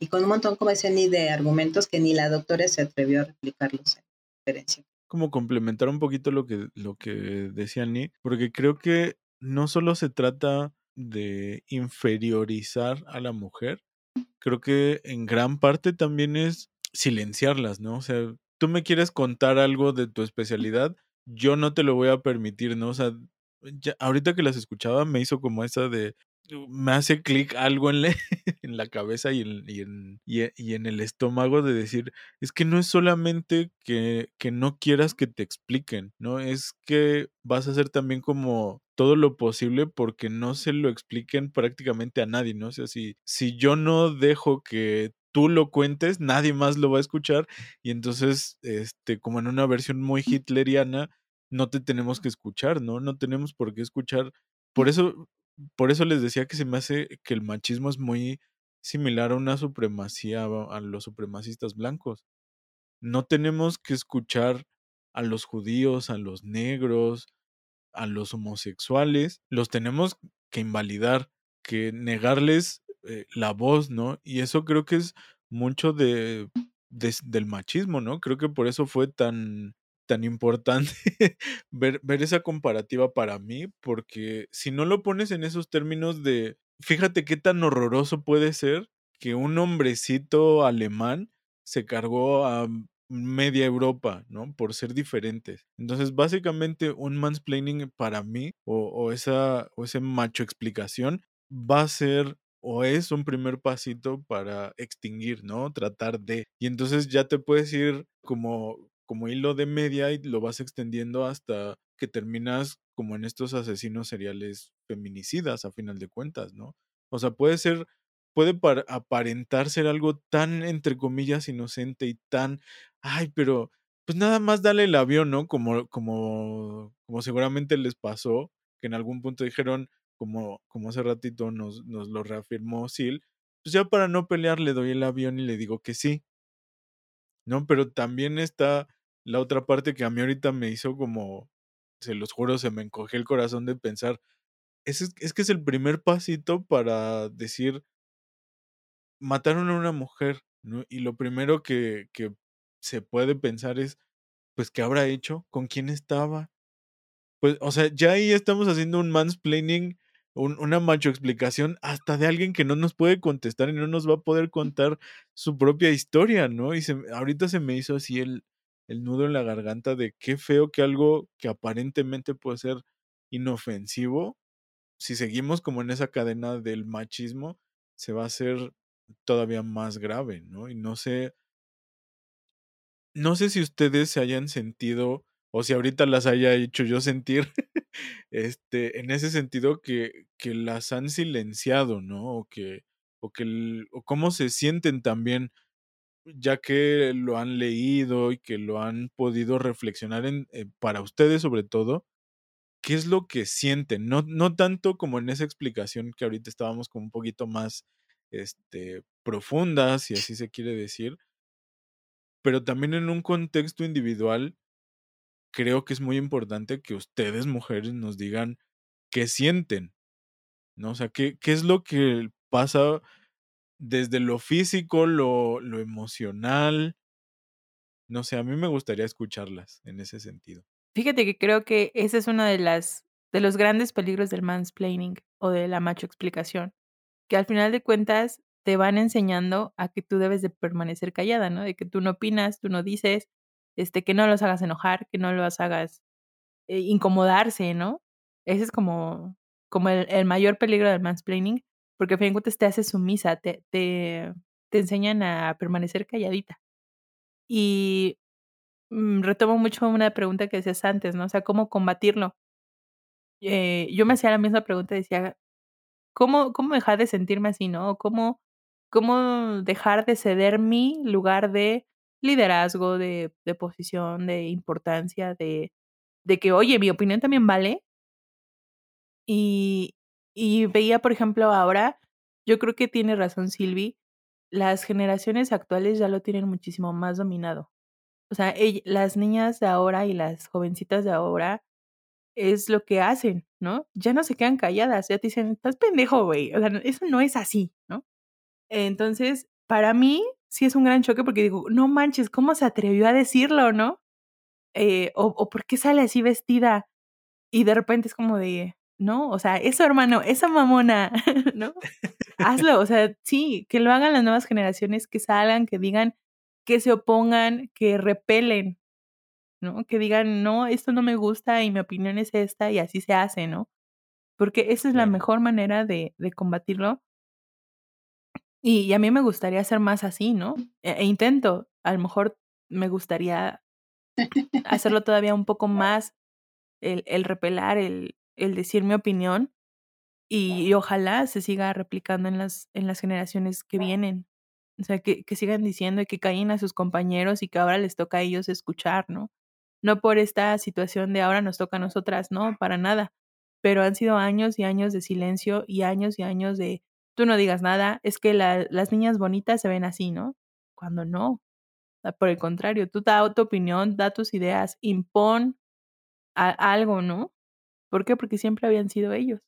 Y con un montón, como dice Ni, de argumentos que ni la doctora se atrevió a replicarlos en la conferencia. Como complementar un poquito lo que, lo que decía Ni, porque creo que no solo se trata de inferiorizar a la mujer, creo que en gran parte también es silenciarlas, ¿no? O sea, tú me quieres contar algo de tu especialidad, yo no te lo voy a permitir, ¿no? O sea, ya, ahorita que las escuchaba me hizo como esa de, me hace clic algo en, le, <laughs> en, la cabeza y en, y, en, y en, el estómago de decir, es que no es solamente que, que no quieras que te expliquen, ¿no? Es que vas a hacer también como todo lo posible porque no se lo expliquen prácticamente a nadie, ¿no? O sea, si, si yo no dejo que tú lo cuentes, nadie más lo va a escuchar y entonces, este, como en una versión muy hitleriana, no te tenemos que escuchar, ¿no? No tenemos por qué escuchar. Por eso, por eso les decía que se me hace que el machismo es muy similar a una supremacía, a los supremacistas blancos. No tenemos que escuchar a los judíos, a los negros, a los homosexuales, los tenemos que invalidar, que negarles eh, la voz, ¿no? Y eso creo que es mucho de, de, del machismo, ¿no? Creo que por eso fue tan, tan importante <laughs> ver, ver esa comparativa para mí, porque si no lo pones en esos términos de, fíjate qué tan horroroso puede ser que un hombrecito alemán se cargó a media Europa, ¿no? Por ser diferentes. Entonces, básicamente, un mansplaining para mí, o, o, esa, o ese macho explicación, va a ser o es un primer pasito para extinguir, ¿no? Tratar de. Y entonces ya te puedes ir como, como hilo de media y lo vas extendiendo hasta que terminas como en estos asesinos seriales feminicidas, a final de cuentas, ¿no? O sea, puede ser puede aparentar ser algo tan, entre comillas, inocente y tan, ay, pero pues nada más dale el avión, ¿no? Como, como, como seguramente les pasó, que en algún punto dijeron, como, como hace ratito nos, nos lo reafirmó Sil, pues ya para no pelear le doy el avión y le digo que sí. ¿No? Pero también está la otra parte que a mí ahorita me hizo como, se los juro, se me encogió el corazón de pensar, es, es que es el primer pasito para decir, mataron a una mujer, ¿no? Y lo primero que, que se puede pensar es, pues, ¿qué habrá hecho? ¿Con quién estaba? Pues, o sea, ya ahí estamos haciendo un mansplaining, un, una macho explicación hasta de alguien que no nos puede contestar y no nos va a poder contar su propia historia, ¿no? Y se, ahorita se me hizo así el, el nudo en la garganta de qué feo que algo que aparentemente puede ser inofensivo si seguimos como en esa cadena del machismo, se va a hacer todavía más grave, ¿no? Y no sé, no sé si ustedes se hayan sentido o si ahorita las haya hecho yo sentir, <laughs> este, en ese sentido que, que las han silenciado, ¿no? O que, o que, o cómo se sienten también, ya que lo han leído y que lo han podido reflexionar en, eh, para ustedes sobre todo, qué es lo que sienten, no, no tanto como en esa explicación que ahorita estábamos como un poquito más este, profunda, si así se quiere decir, pero también en un contexto individual, creo que es muy importante que ustedes, mujeres, nos digan qué sienten, ¿no? O sea, qué, qué es lo que pasa desde lo físico, lo, lo emocional. No sé, a mí me gustaría escucharlas en ese sentido. Fíjate que creo que ese es uno de las de los grandes peligros del mansplaining o de la macho explicación, que al final de cuentas te van enseñando a que tú debes de permanecer callada, ¿no? De que tú no opinas, tú no dices, este, que no los hagas enojar, que no los hagas eh, incomodarse, ¿no? Ese es como, como el, el, mayor peligro del mansplaining, porque al fin de cuentas te hace sumisa, te, te, te enseñan a permanecer calladita. Y mm, retomo mucho una pregunta que decías antes, ¿no? O sea, ¿cómo combatirlo? Eh, yo me hacía la misma pregunta, decía, ¿cómo, cómo dejar de sentirme así, no? ¿Cómo, ¿Cómo dejar de ceder mi lugar de liderazgo, de, de posición, de importancia, de, de que, oye, mi opinión también vale? Y, y veía, por ejemplo, ahora, yo creo que tiene razón Silvi, las generaciones actuales ya lo tienen muchísimo más dominado. O sea, las niñas de ahora y las jovencitas de ahora es lo que hacen, ¿no? Ya no se quedan calladas, ya te dicen, estás pendejo, güey. O sea, eso no es así, ¿no? Entonces, para mí sí es un gran choque porque digo, no manches, ¿cómo se atrevió a decirlo, no? Eh, o, o por qué sale así vestida. Y de repente es como de, no, o sea, eso hermano, esa mamona, <laughs> ¿no? Hazlo, o sea, sí, que lo hagan las nuevas generaciones, que salgan, que digan, que se opongan, que repelen, ¿no? Que digan, no, esto no me gusta y mi opinión es esta y así se hace, ¿no? Porque esa es la mejor manera de, de combatirlo. Y, y, a mí me gustaría ser más así, ¿no? E, e, intento, a lo mejor me gustaría <laughs> hacerlo todavía un poco más, el, el repelar, el, el decir mi opinión y, y, ojalá se siga replicando en las, en las generaciones que vienen. O sea, que, que sigan diciendo y que callen a sus compañeros y que ahora les toca a ellos escuchar, ¿no? No por esta situación de ahora nos toca a nosotras, no, para nada. Pero han sido años y años de silencio y años y años de tú no digas nada, es que la, las niñas bonitas se ven así, ¿no? Cuando no. Por el contrario, tú da tu opinión, da tus ideas, impon a, algo, ¿no? ¿Por qué? Porque siempre habían sido ellos.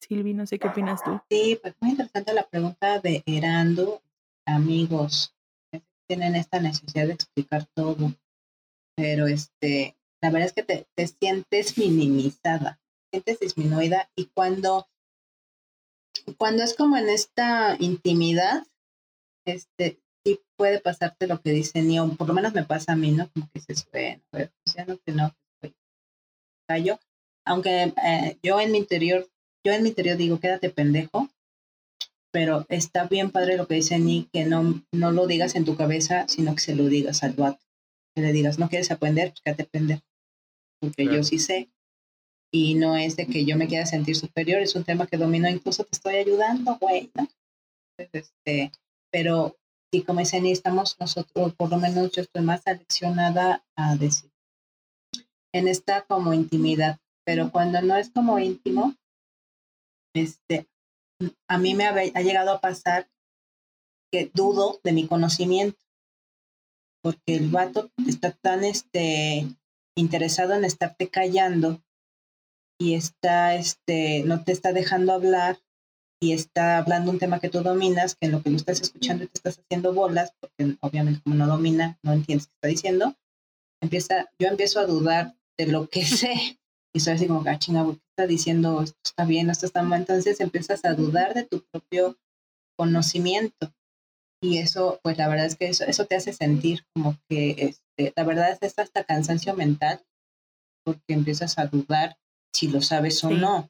Silvi, no sé qué opinas tú. Sí, pues muy interesante la pregunta de Erando. Amigos, tienen esta necesidad de explicar todo, pero este, la verdad es que te, te sientes minimizada, te sientes disminuida y cuando cuando es como en esta intimidad, este, sí puede pasarte lo que dice Nio, por lo menos me pasa a mí, ¿no? Como que dices, bueno, pues ya no te no, callo. Aunque eh, yo en mi interior, yo en mi interior digo, quédate pendejo, pero está bien padre lo que dice Ni, que no, no lo digas en tu cabeza, sino que se lo digas al vato. Que le digas, no quieres aprender, pues quédate pendejo. Porque claro. yo sí sé y no es de que yo me quiera sentir superior, es un tema que domino, incluso te estoy ayudando, güey, ¿no? Este, pero sí, como dicen, estamos nosotros, por lo menos yo estoy más aleccionada a decir, en esta como intimidad, pero cuando no es como íntimo, este, a mí me ha, ha llegado a pasar que dudo de mi conocimiento, porque el vato está tan este, interesado en estarte callando y está, este, no te está dejando hablar y está hablando un tema que tú dominas, que en lo que lo estás escuchando te estás haciendo bolas, porque obviamente como no domina, no entiendes qué está diciendo, empieza, yo empiezo a dudar de lo que <laughs> sé. Y soy así como, ah, chinga, ¿qué está diciendo? Esto está bien, esto está mal. Entonces empiezas a dudar de tu propio conocimiento. Y eso, pues la verdad es que eso, eso te hace sentir como que, este, la verdad es hasta cansancio mental, porque empiezas a dudar si lo sabes o sí. no.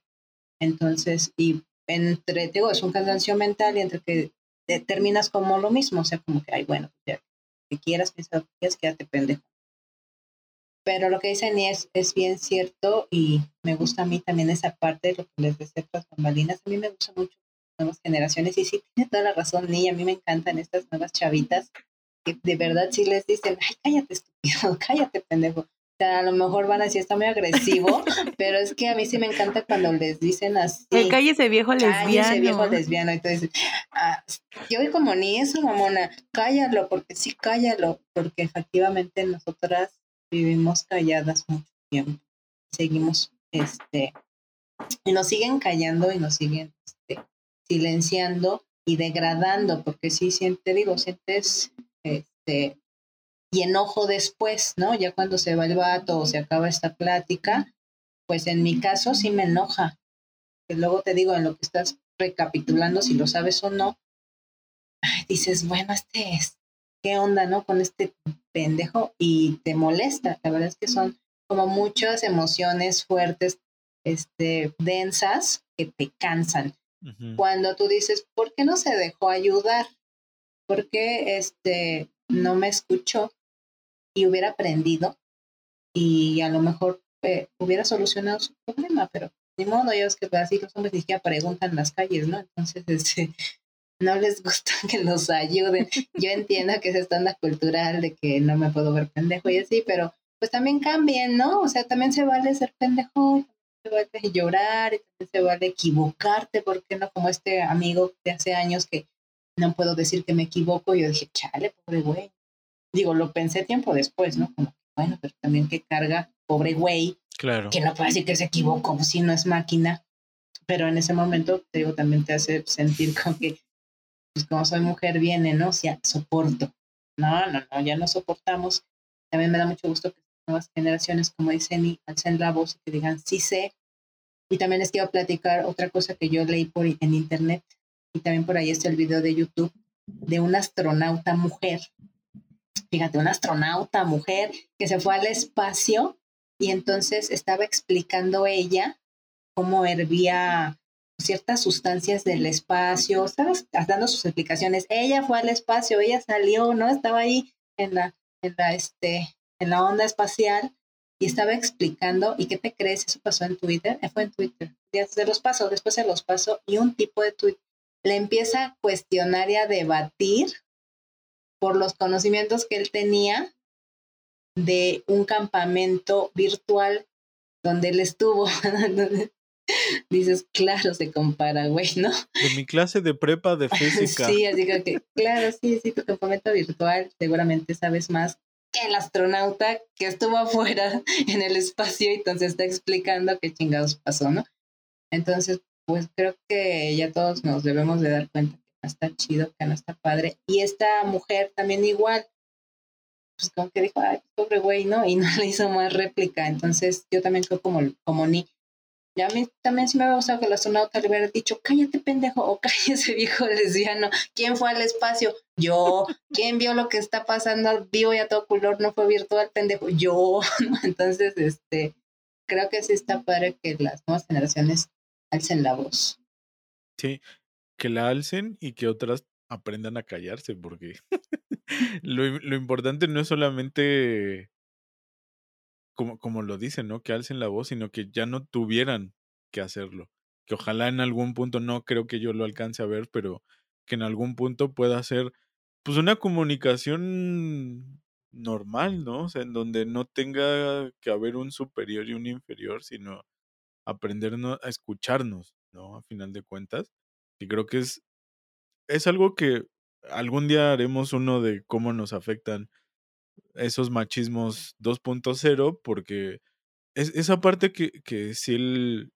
Entonces, y entre, digo, es un cansancio mental y entre que terminas como lo mismo, o sea, como que, ay, bueno, ya, que quieras, piensa lo que quieras, quédate pendejo. Pero lo que dice Ni es, es bien cierto y me gusta a mí también esa parte, lo que les decía las bambalinas, a mí me gusta mucho las nuevas generaciones y sí, tiene toda la razón Ni, a mí me encantan estas nuevas chavitas que de verdad sí les dicen, ay, cállate estúpido, <laughs> cállate pendejo. O sea, a lo mejor van a decir, está muy agresivo, <laughs> pero es que a mí sí me encanta cuando les dicen así. El cállese viejo lesbiano. Cállese viejo lesbiano. Entonces, ah, yo como ni eso, mamona, cállalo, porque sí, cállalo, porque efectivamente nosotras vivimos calladas mucho tiempo. Seguimos, este, y nos siguen callando y nos siguen este, silenciando y degradando, porque sí, te digo, sientes este, y enojo después, ¿no? Ya cuando se va el vato o se acaba esta plática, pues en mi caso sí me enoja. Que luego te digo, en lo que estás recapitulando, si lo sabes o no, dices, bueno, este es, ¿qué onda, no? Con este pendejo y te molesta. La verdad es que son como muchas emociones fuertes, este, densas, que te cansan. Cuando tú dices, ¿por qué no se dejó ayudar? ¿Por qué este, no me escuchó y hubiera aprendido y a lo mejor eh, hubiera solucionado su problema? Pero ni modo, ya es que así los hombres ni siquiera preguntan en las calles, ¿no? Entonces, <laughs> este, no les gusta <laughs> que los ayuden. Yo entiendo que es estándar cultural de que no me puedo ver pendejo y así, pero pues también cambien, ¿no? O sea, también se vale ser pendejo, se vale llorar, y también se vale equivocarte, ¿por qué no? Como este amigo de hace años que no puedo decir que me equivoco, yo dije, chale, pobre güey. Digo, lo pensé tiempo después, ¿no? Como, bueno, pero también que carga, pobre güey. Claro. Que no puede decir que se equivocó, si no es máquina. Pero en ese momento, te digo, también te hace sentir como que pues como soy mujer viene, ¿no? O sea, soporto. No, no, no, ya no soportamos. También me da mucho gusto que nuevas generaciones, como dicen, y alcen la voz y que digan, sí sé. Y también les quiero platicar otra cosa que yo leí por, en internet, y también por ahí está el video de YouTube, de una astronauta mujer. Fíjate, una astronauta mujer que se fue al espacio y entonces estaba explicando ella cómo hervía ciertas sustancias del espacio, ¿sabes? Dando sus explicaciones. Ella fue al espacio, ella salió, ¿no? Estaba ahí en la, en la, este, en la onda espacial y estaba explicando, ¿y qué te crees? Eso pasó en Twitter, eh, fue en Twitter, se los paso, después se los paso, y un tipo de Twitter le empieza a cuestionar y a debatir por los conocimientos que él tenía de un campamento virtual donde él estuvo. <laughs> <laughs> dices, claro, se compara, güey, ¿no? De mi clase de prepa de <laughs> física. sí, así que, claro, sí, sí, tu campamento virtual seguramente sabes más que el astronauta que estuvo afuera <laughs> en el espacio y entonces está explicando qué chingados pasó, ¿no? Entonces, pues creo que ya todos nos debemos de dar cuenta que no está chido, que no está padre. Y esta mujer también igual, pues como que dijo, ay, pobre güey, ¿no? Y no le hizo más réplica. Entonces yo también creo como, como ni a mí también sí me hubiera gustado que el astronauta le hubiera dicho, cállate pendejo o cállese viejo <laughs> lesbiano. ¿Quién fue al espacio? Yo. ¿Quién vio lo que está pasando vivo y a todo color? No fue virtual, pendejo. Yo. <laughs> Entonces, este, creo que sí está padre que las nuevas generaciones alcen la voz. Sí, que la alcen y que otras aprendan a callarse, porque <laughs> lo, lo importante no es solamente como, como lo dicen, ¿no? Que alcen la voz, sino que ya no tuvieran que hacerlo. Que ojalá en algún punto, no creo que yo lo alcance a ver, pero que en algún punto pueda ser, pues, una comunicación normal, ¿no? O sea, en donde no tenga que haber un superior y un inferior, sino aprendernos a escucharnos, ¿no? A final de cuentas. Y creo que es, es algo que algún día haremos uno de cómo nos afectan esos machismos 2.0 porque es, esa parte que, que él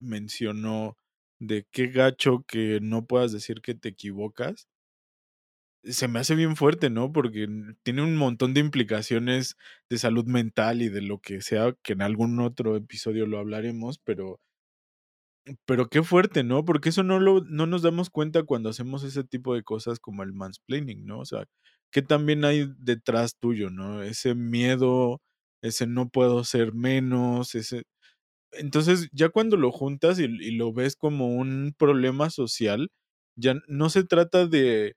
mencionó de qué gacho que no puedas decir que te equivocas, se me hace bien fuerte, ¿no? Porque tiene un montón de implicaciones de salud mental y de lo que sea, que en algún otro episodio lo hablaremos, pero pero qué fuerte, ¿no? Porque eso no lo no nos damos cuenta cuando hacemos ese tipo de cosas como el mansplaining, ¿no? O sea, que también hay detrás tuyo, ¿no? Ese miedo, ese no puedo ser menos, ese entonces, ya cuando lo juntas y, y lo ves como un problema social, ya no se trata de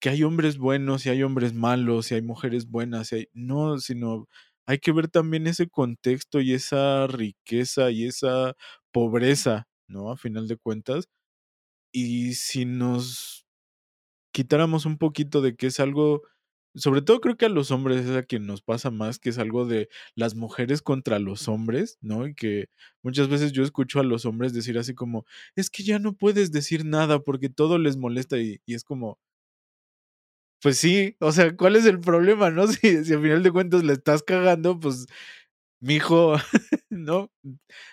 que hay hombres buenos y hay hombres malos y hay mujeres buenas, y hay- no, sino hay que ver también ese contexto y esa riqueza y esa pobreza, ¿no? A final de cuentas. Y si nos quitáramos un poquito de que es algo, sobre todo creo que a los hombres es a quien nos pasa más, que es algo de las mujeres contra los hombres, ¿no? Y que muchas veces yo escucho a los hombres decir así como, es que ya no puedes decir nada porque todo les molesta y, es como, pues sí, o sea, ¿cuál es el problema, no? <laughs> Si, si al final de cuentas le estás cagando, pues, mijo, <laughs> ¿no?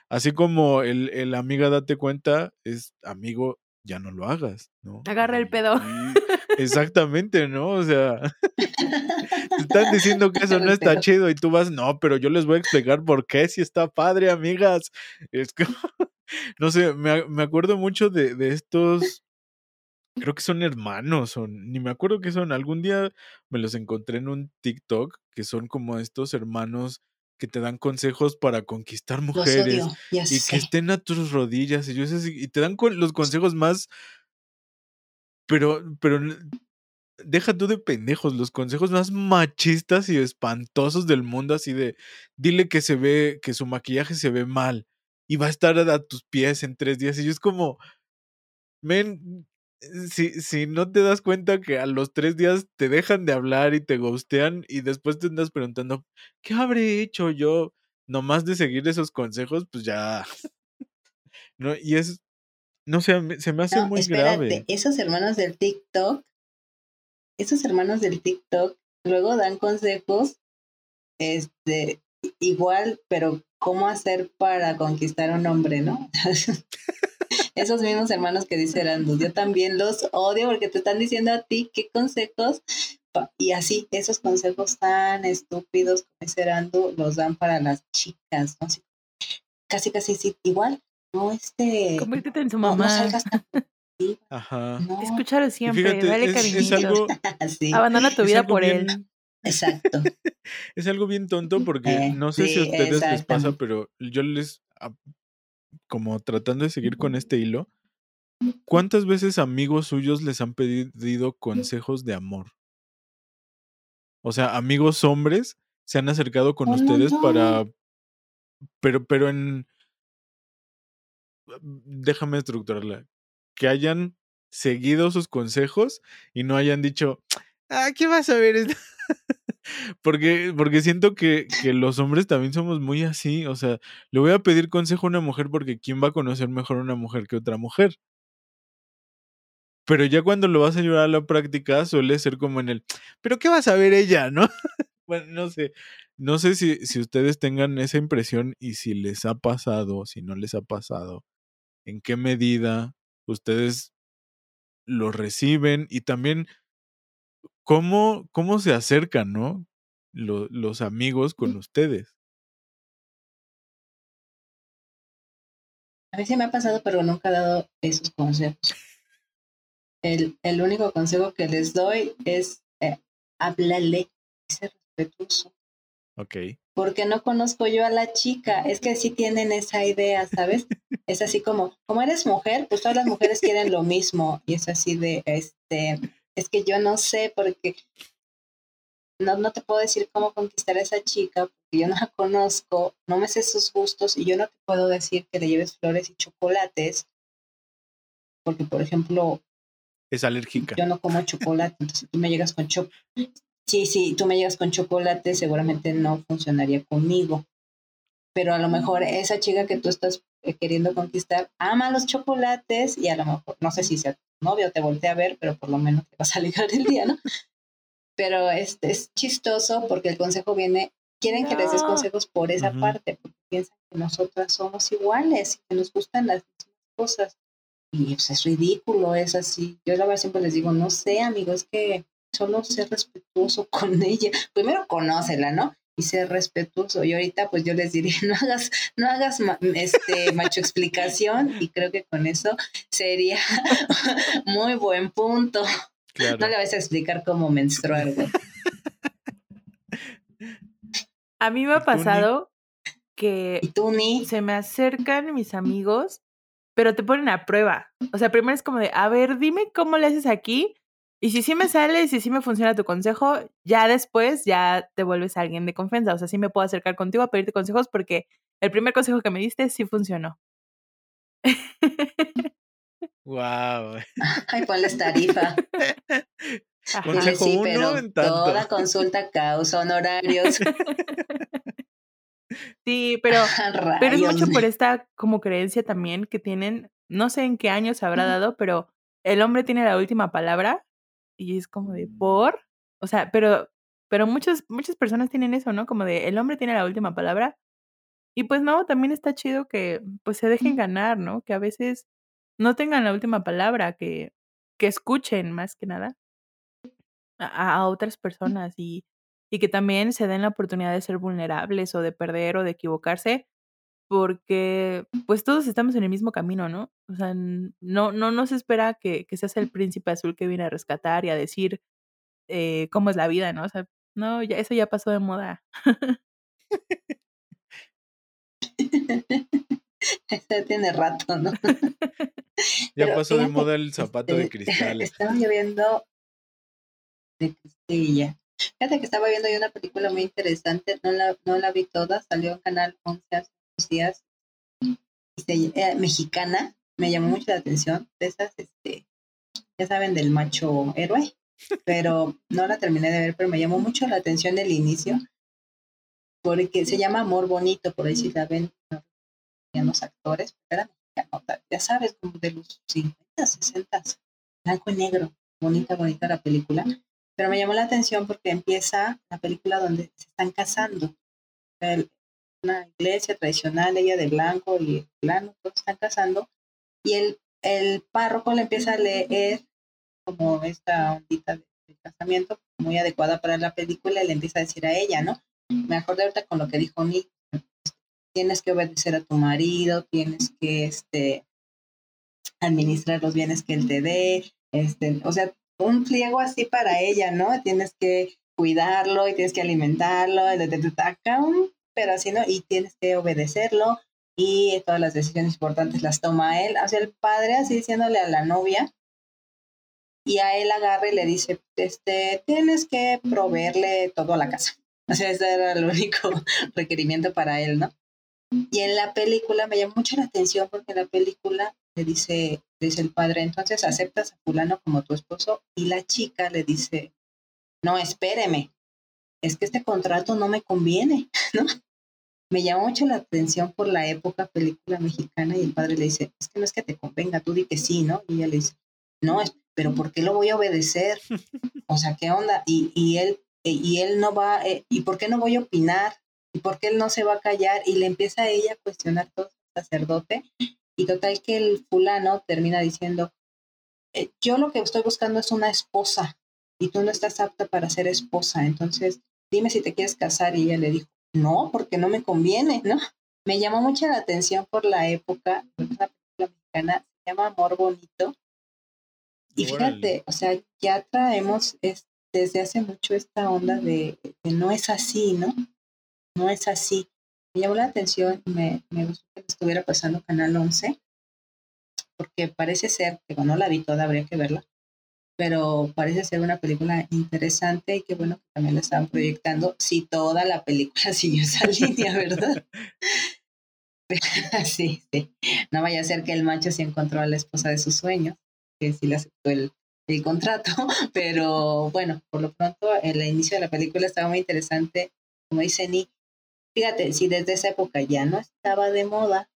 Así como el, el amiga date cuenta es amigo, ya no lo hagas, ¿no? Agarra el pedo. <laughs> exactamente, ¿no? O sea, <laughs> te están diciendo que <laughs> eso no está chido y tú vas, no, pero yo les voy a explicar por qué si está padre, amigas. Es que, no sé, me, me acuerdo mucho de, de estos, creo que son hermanos, o ni me acuerdo qué son. Algún día me los encontré en un TikTok, que son como estos hermanos que te dan consejos para conquistar mujeres odio, y sé. que estén a tus rodillas. Y, yo sé y te dan con- los consejos más, pero, pero deja tú de pendejos, los consejos más machistas y espantosos del mundo, así de, dile que se ve, que su maquillaje se ve mal y va a estar a, a tus pies en tres días. Y yo es como, men, si, si no te das cuenta que a los tres días te dejan de hablar y te ghostean y después te andas preguntando, ¿qué habré hecho yo? Nomás de seguir esos consejos, pues ya, ¿no? Y es, no sé, se me hace No, muy espérate, grave. esos hermanos del TikTok, esos hermanos del TikTok luego dan consejos, este, igual, pero cómo hacer para conquistar a un hombre, ¿no? <laughs> Esos mismos hermanos que dice Erandus, yo también los odio porque te están diciendo a ti qué consejos, y así, esos consejos tan estúpidos como dice Erandu, los dan para las chicas, ¿no? Así, casi, casi, sí, igual, no, este, Conviértete en su no, no mamá. salgas tan <laughs> positiva, Ajá. no, Escúchalo siempre, fíjate, dale es, es cariñito. algo, <laughs> Abandona tu vida por bien, él. exacto, <laughs> es algo bien tonto porque eh, no sé si a ustedes les pasa, pero yo les, como tratando de seguir con este hilo, ¿cuántas veces amigos suyos les han pedido consejos de amor? O sea, amigos hombres se han acercado con ustedes para, pero, pero en, déjame estructurarla, que hayan seguido sus consejos y no hayan dicho, ah, ¿qué vas a ver? Esto?" Porque, porque siento que, que los hombres también somos muy así. O sea, le voy a pedir consejo a una mujer porque ¿quién va a conocer mejor a una mujer que otra mujer? Pero ya cuando lo vas a llevar a la práctica suele ser como en el, pero ¿qué vas a ver ella, no? <laughs> bueno, no sé. No sé si, si ustedes tengan esa impresión y si les ha pasado, si no les ha pasado, en qué medida ustedes lo reciben y también cómo, cómo se acercan, ¿no? Lo- los amigos con ustedes. A mí sí me ha pasado, pero nunca he dado esos consejos. El, el único consejo que les doy es eh, háblale, ser respetuoso. Ok. Porque no conozco yo a la chica. Es que sí tienen esa idea, ¿sabes? Es así como, como eres mujer, pues todas las mujeres quieren lo mismo. Y es así de, este, es que yo no sé porque no, no te puedo decir cómo conquistar a esa chica porque yo no la conozco, no me sé sus gustos y yo no te puedo decir que le lleves flores y chocolates porque, por ejemplo, Es alérgica. yo no como chocolate, entonces tú me llegas con chocolate, sí, sí, tú me llegas con chocolate, seguramente no funcionaría conmigo. Pero a lo mejor esa chica que tú estás eh, queriendo conquistar ama los chocolates y a lo mejor, no sé si sea novio te voltea a ver, pero por lo menos te vas a ligar el día, ¿no? Pero es, es chistoso porque el consejo viene, quieren que les des consejos por esa parte, porque piensan que nosotras somos iguales y que nos gustan las mismas cosas. Y pues, es ridículo, es así. Yo la verdad siempre les digo, no sé, amigo, es que solo ser respetuoso <laughs> con ella. Primero conócela, ¿no? Y ser respetuoso. Y ahorita pues yo les diría, <laughs> no hagas, no hagas ma- este macho explicación y creo que con eso sería <laughs> muy buen punto. Claro. No le vas a explicar cómo menstruar, güey. A mí me ¿Y ha pasado que se me acercan mis amigos, pero te ponen a prueba. O sea, primero es como de, a ver, dime cómo le haces aquí. Y si sí me sale, y si sí me funciona tu consejo, ya después ya te vuelves alguien de confianza. O sea, sí me puedo acercar contigo a pedirte consejos porque el primer consejo que me diste sí funcionó. <laughs> Wow. <laughs> <laughs> Ay, ponles tarifa. Dile, Consejo sí, uno pero en tanto. toda consulta causa honorarios. Sí, pero, pero es mucho por esta como creencia también que tienen, no sé en qué año se habrá dado, pero el hombre tiene la última palabra y es como de por, o sea, pero, pero muchas, muchas personas tienen eso, ¿no? Como de el hombre tiene la última palabra y pues no, también está chido que pues se dejen ganar, ¿no? Que a veces no tengan la última palabra, que, que escuchen más que nada a, a otras personas y, y que también se den la oportunidad de ser vulnerables o de perder o de equivocarse, porque pues todos estamos en el mismo camino, ¿no? O sea, no, no, no se espera que, que seas el príncipe azul que viene a rescatar y a decir eh, cómo es la vida, ¿no? O sea, no, ya, eso ya pasó de moda. <laughs> Eso tiene rato, ¿no? <laughs> <laughs> Ya Pero pasó de moda el zapato de este, cristal. Estaba yo viendo de Castilla. Fíjate que estaba viendo yo una película muy interesante, no la, no la vi toda, salió en Canal 11 hace días, y se- eh, mexicana, me llamó mucho la atención, de esas, este, ya saben, del macho héroe, pero no la terminé de ver, pero me llamó mucho la atención el inicio, porque se llama Amor Bonito, por ahí si la ven, no reconocían los actores, pero era mexicana, ya sabes, como de los 50, 60, blanco y negro, bonita, bonita la película, pero me llamó la atención porque empieza la película donde se están casando, El- una iglesia tradicional, ella de blanco y plano, todos están casando, y el, el párroco le empieza a leer como esta ondita de, de casamiento muy adecuada para la película y le empieza a decir a ella, ¿no? Me acordé ahorita con lo que dijo Nick, tienes que obedecer a tu marido, tienes que este, administrar los bienes que él te dé, este, o sea, un pliego así para ella, ¿no? Tienes que cuidarlo y tienes que alimentarlo, de- de- acá un pedacito y tienes que obedecerlo y todas las decisiones importantes las toma él, o el padre así diciéndole a la novia y a él agarra y le dice, este, tienes que proveerle todo a la casa. O sea, ese era el único <laughs> requerimiento para él, ¿no? Y en la película me llamó mucho la atención porque en la película le dice, le dice el padre, entonces aceptas a fulano como tu esposo y la chica le dice, no, espéreme, es que este contrato no me conviene, <laughs> ¿no? Me llamó mucho la atención por la época película mexicana y el padre le dice, es que no es que te convenga, tú di que sí, ¿no? Y ella le dice, no, pero ¿por qué lo voy a obedecer? O sea, ¿qué onda? Y, y él, y él no va, eh, ¿y por qué no voy a opinar? ¿Y por qué él no se va a callar? Y le empieza a ella a cuestionar todo el sacerdote. Y total que el fulano termina diciendo, eh, yo lo que estoy buscando es una esposa y tú no estás apta para ser esposa. Entonces, dime si te quieres casar. Y ella le dijo, no, porque no me conviene, ¿no? Me llamó mucho la atención por la época, una película mexicana, se llama Amor Bonito. Y fíjate, o sea, ya traemos es- desde hace mucho esta onda de, de no es así, ¿no? No es así. Me llamó la atención, me, me gustó que estuviera pasando Canal 11, porque parece ser, que bueno, no la vi toda, habría que verla, pero parece ser una película interesante y que bueno que también la estaban proyectando, si toda la película <laughs> siguió esa línea, ¿verdad? <laughs> sí, sí. No vaya a ser que el macho se encontró a la esposa de sus sueños, que sí le aceptó el, el contrato, <laughs> pero bueno, por lo pronto el inicio de la película estaba muy interesante, como dice Nick. Fíjate, si desde esa época ya no estaba de moda,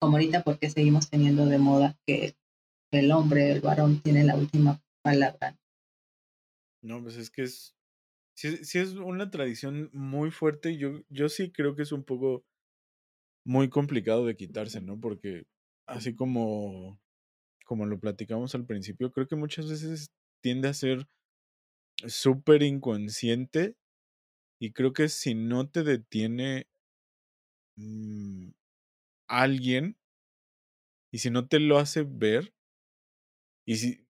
como ahorita porque seguimos teniendo de moda que el hombre, el varón, tiene la última palabra. No, pues es que es. Sí, sí es una tradición muy fuerte. Yo, yo sí creo que es un poco muy complicado de quitarse, ¿no? Porque así como, como lo platicamos al principio, creo que muchas veces tiende a ser súper inconsciente. Y creo que si no te detiene mm, alguien, y si no te lo hace ver, y si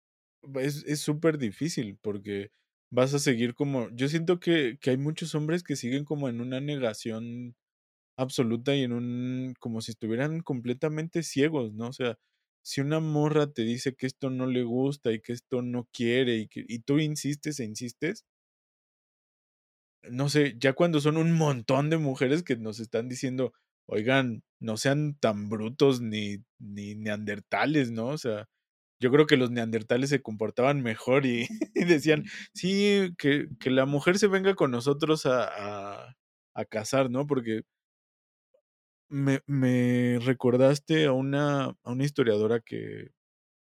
es es súper difícil porque vas a seguir como yo siento que que hay muchos hombres que siguen como en una negación absoluta y en un, como si estuvieran completamente ciegos, ¿no? O sea, si una morra te dice que esto no le gusta y que esto no quiere y que y tú insistes e insistes, no sé, ya cuando son un montón de mujeres que nos están diciendo, oigan, no sean tan brutos ni, ni neandertales, ¿no? O sea, yo creo que los neandertales se comportaban mejor y, <laughs> decían, sí, que, que, la mujer se venga con nosotros a, a, a cazar, ¿no? Porque me, me recordaste a una, a una historiadora que,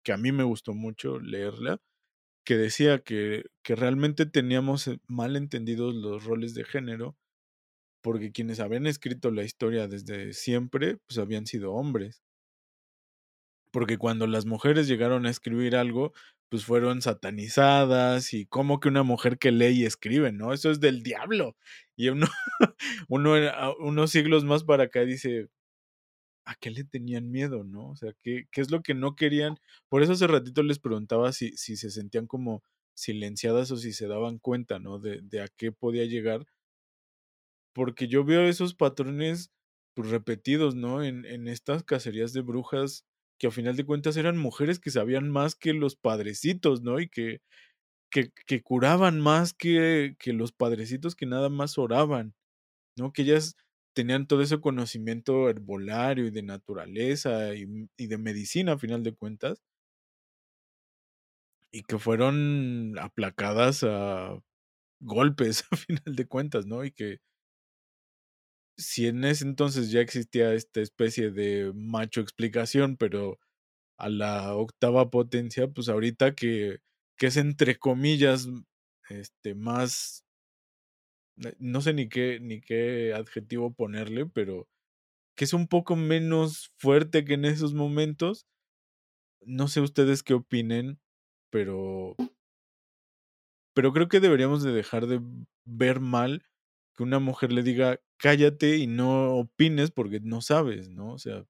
que a mí me gustó mucho leerla, que decía que, que realmente teníamos eh, mal entendidos los roles de género, porque quienes habían escrito la historia desde siempre, pues habían sido hombres. Porque cuando las mujeres llegaron a escribir algo, pues fueron satanizadas y como que una mujer que lee y escribe, ¿no? Eso es del diablo. Y uno, <laughs> uno unos siglos más para acá dice, ¿a qué le tenían miedo, no? O sea, ¿qué, qué es lo que no querían? Por eso hace ratito les preguntaba si, si se sentían como silenciadas o si se daban cuenta, ¿no? De, de a qué podía llegar. Porque yo veo esos patrones pues, repetidos, ¿no? En, en estas cacerías de brujas que a final de cuentas eran mujeres que sabían más que los padrecitos, ¿no? Y que, que, curaban más que, que los padrecitos que nada más oraban, ¿no? Que ellas tenían todo ese conocimiento herbolario y de naturaleza y, y, de medicina a final de cuentas. Y que fueron aplacadas a golpes <laughs> a final de cuentas, ¿no? Y que si en ese entonces ya existía esta especie de macho explicación, pero a la octava potencia, pues ahorita que, que es entre comillas este más no sé ni qué, ni qué adjetivo ponerle, pero que es un poco menos fuerte que en esos momentos. No sé ustedes qué opinen, pero. Pero creo que deberíamos de dejar de ver mal que una mujer le diga cállate y no opines porque no sabes, ¿no? O sea,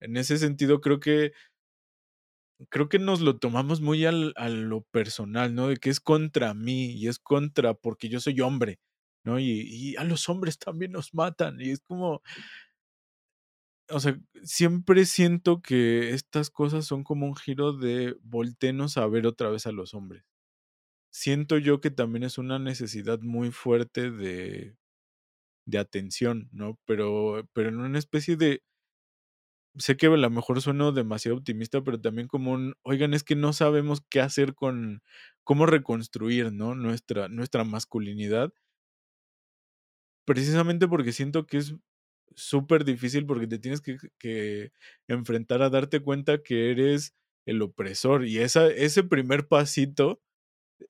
en ese sentido creo que creo que nos lo tomamos muy al, a lo personal, ¿no? De que es contra mí y es contra porque yo soy hombre. ¿no? Y, a los hombres también nos matan. Y es como. O sea, siempre siento que estas cosas son como un giro de voltenos a ver otra vez a los hombres. Siento yo que también es una necesidad muy fuerte de, de atención, ¿no? Pero, pero en una especie de. Sé que a lo mejor sueno demasiado optimista, pero también como un, oigan, es que no sabemos qué hacer con, cómo reconstruir, ¿no? Nuestra, nuestra masculinidad precisamente porque siento que es súper difícil porque te tienes que, que, enfrentar a darte cuenta que eres el opresor y esa, ese primer pasito,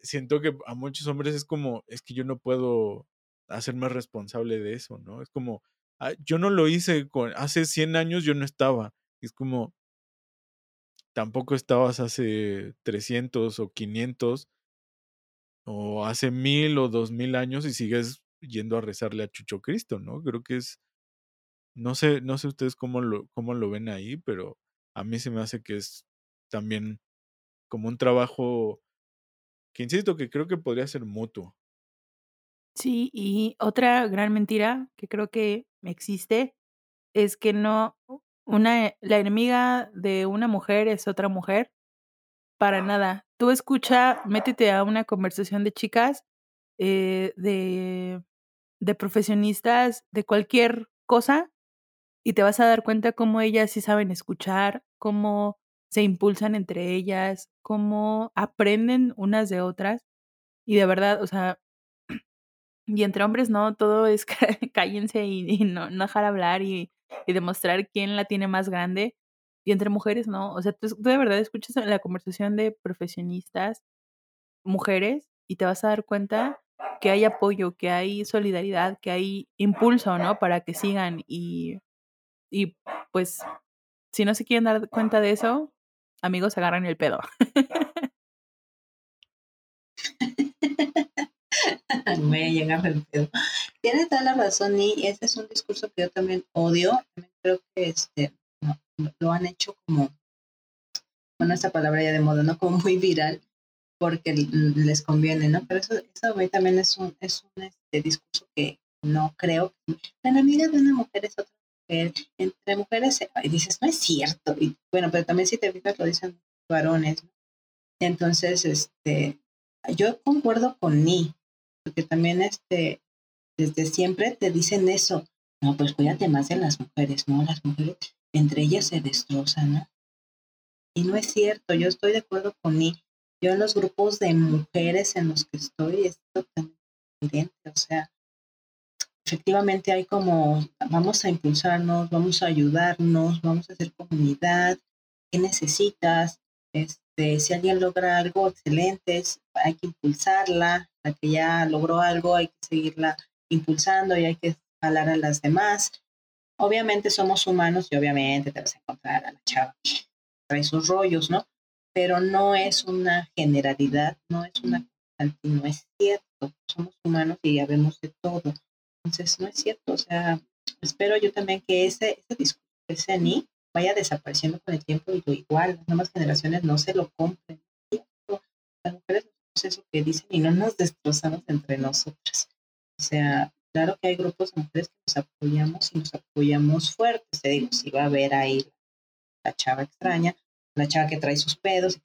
siento que a muchos hombres es como, es que yo no puedo hacerme responsable de eso, ¿no? Es como, ah, yo no lo hice con, hace 100 años yo no estaba, es como, tampoco estabas hace 300 o 500 o hace mil o dos mil años y sigues yendo a rezarle a Chucho Cristo, ¿no? Creo que es, no sé, no sé ustedes cómo lo, cómo lo ven ahí, pero a mí se me hace que es también como un trabajo que insisto que creo que podría ser mutuo. Sí, y otra gran mentira que creo que existe es que no, una, la enemiga de una mujer es otra mujer. Para nada. Tú escucha, métete a una conversación de chicas eh, de, de profesionistas de cualquier cosa y te vas a dar cuenta cómo ellas sí saben escuchar, cómo se impulsan entre ellas, cómo aprenden unas de otras. Y de verdad, o sea, y entre hombres no, todo es <laughs> cállense y, no, dejar hablar y, y, demostrar quién la tiene más grande. Y entre mujeres no, o sea, tú, tú de verdad escuchas la conversación de profesionistas, mujeres, y te vas a dar cuenta que hay apoyo, que hay solidaridad, que hay impulso, ¿no? Para que sigan y, y pues si no se quieren dar cuenta de eso, amigos, agarran el pedo. <laughs> Me llega el pedo. Tienes toda la razón y ese es un discurso que yo también odio. Creo que este lo han hecho como, bueno, esta palabra ya de moda, ¿no? Como muy viral porque les conviene, ¿no? Pero eso, eso también es un, es un este, discurso que, no creo. La enemiga de una mujer es otra Entre mujeres, y dices, no es cierto. Y bueno, pero también si te fijas, lo dicen varones. Entonces, este, yo concuerdo con Ni, porque también este, desde siempre te dicen eso. No, pues cuídate más de las mujeres, ¿no? Las mujeres, entre ellas se destrozan, ¿no? Y no es cierto, yo estoy de acuerdo con Ni. Yo en los grupos de mujeres en los que estoy es totalmente o sea, efectivamente hay como, vamos a impulsarnos, vamos a ayudarnos, vamos a hacer comunidad, ¿qué necesitas? Este, si alguien logra algo excelente, hay que impulsarla, la que ya logró algo, hay que seguirla impulsando y hay que jalar a las demás. Obviamente somos humanos y obviamente te vas a encontrar a la chava trae sus rollos, ¿no? Pero no es una generalidad, no es una no es cierto. Somos humanos y ya vemos de todo. Entonces, no es cierto. O sea, espero yo también que ese, ese discurso, ese ni, vaya desapareciendo con el tiempo y lo igual, las nuevas generaciones no se lo compren. Las mujeres es eso que dicen y no nos destrozamos entre nosotras. O sea, claro que hay grupos de mujeres que nos apoyamos y nos apoyamos fuertes. Te digo, si va a haber ahí la chava extraña, la chava que trae sus pedos,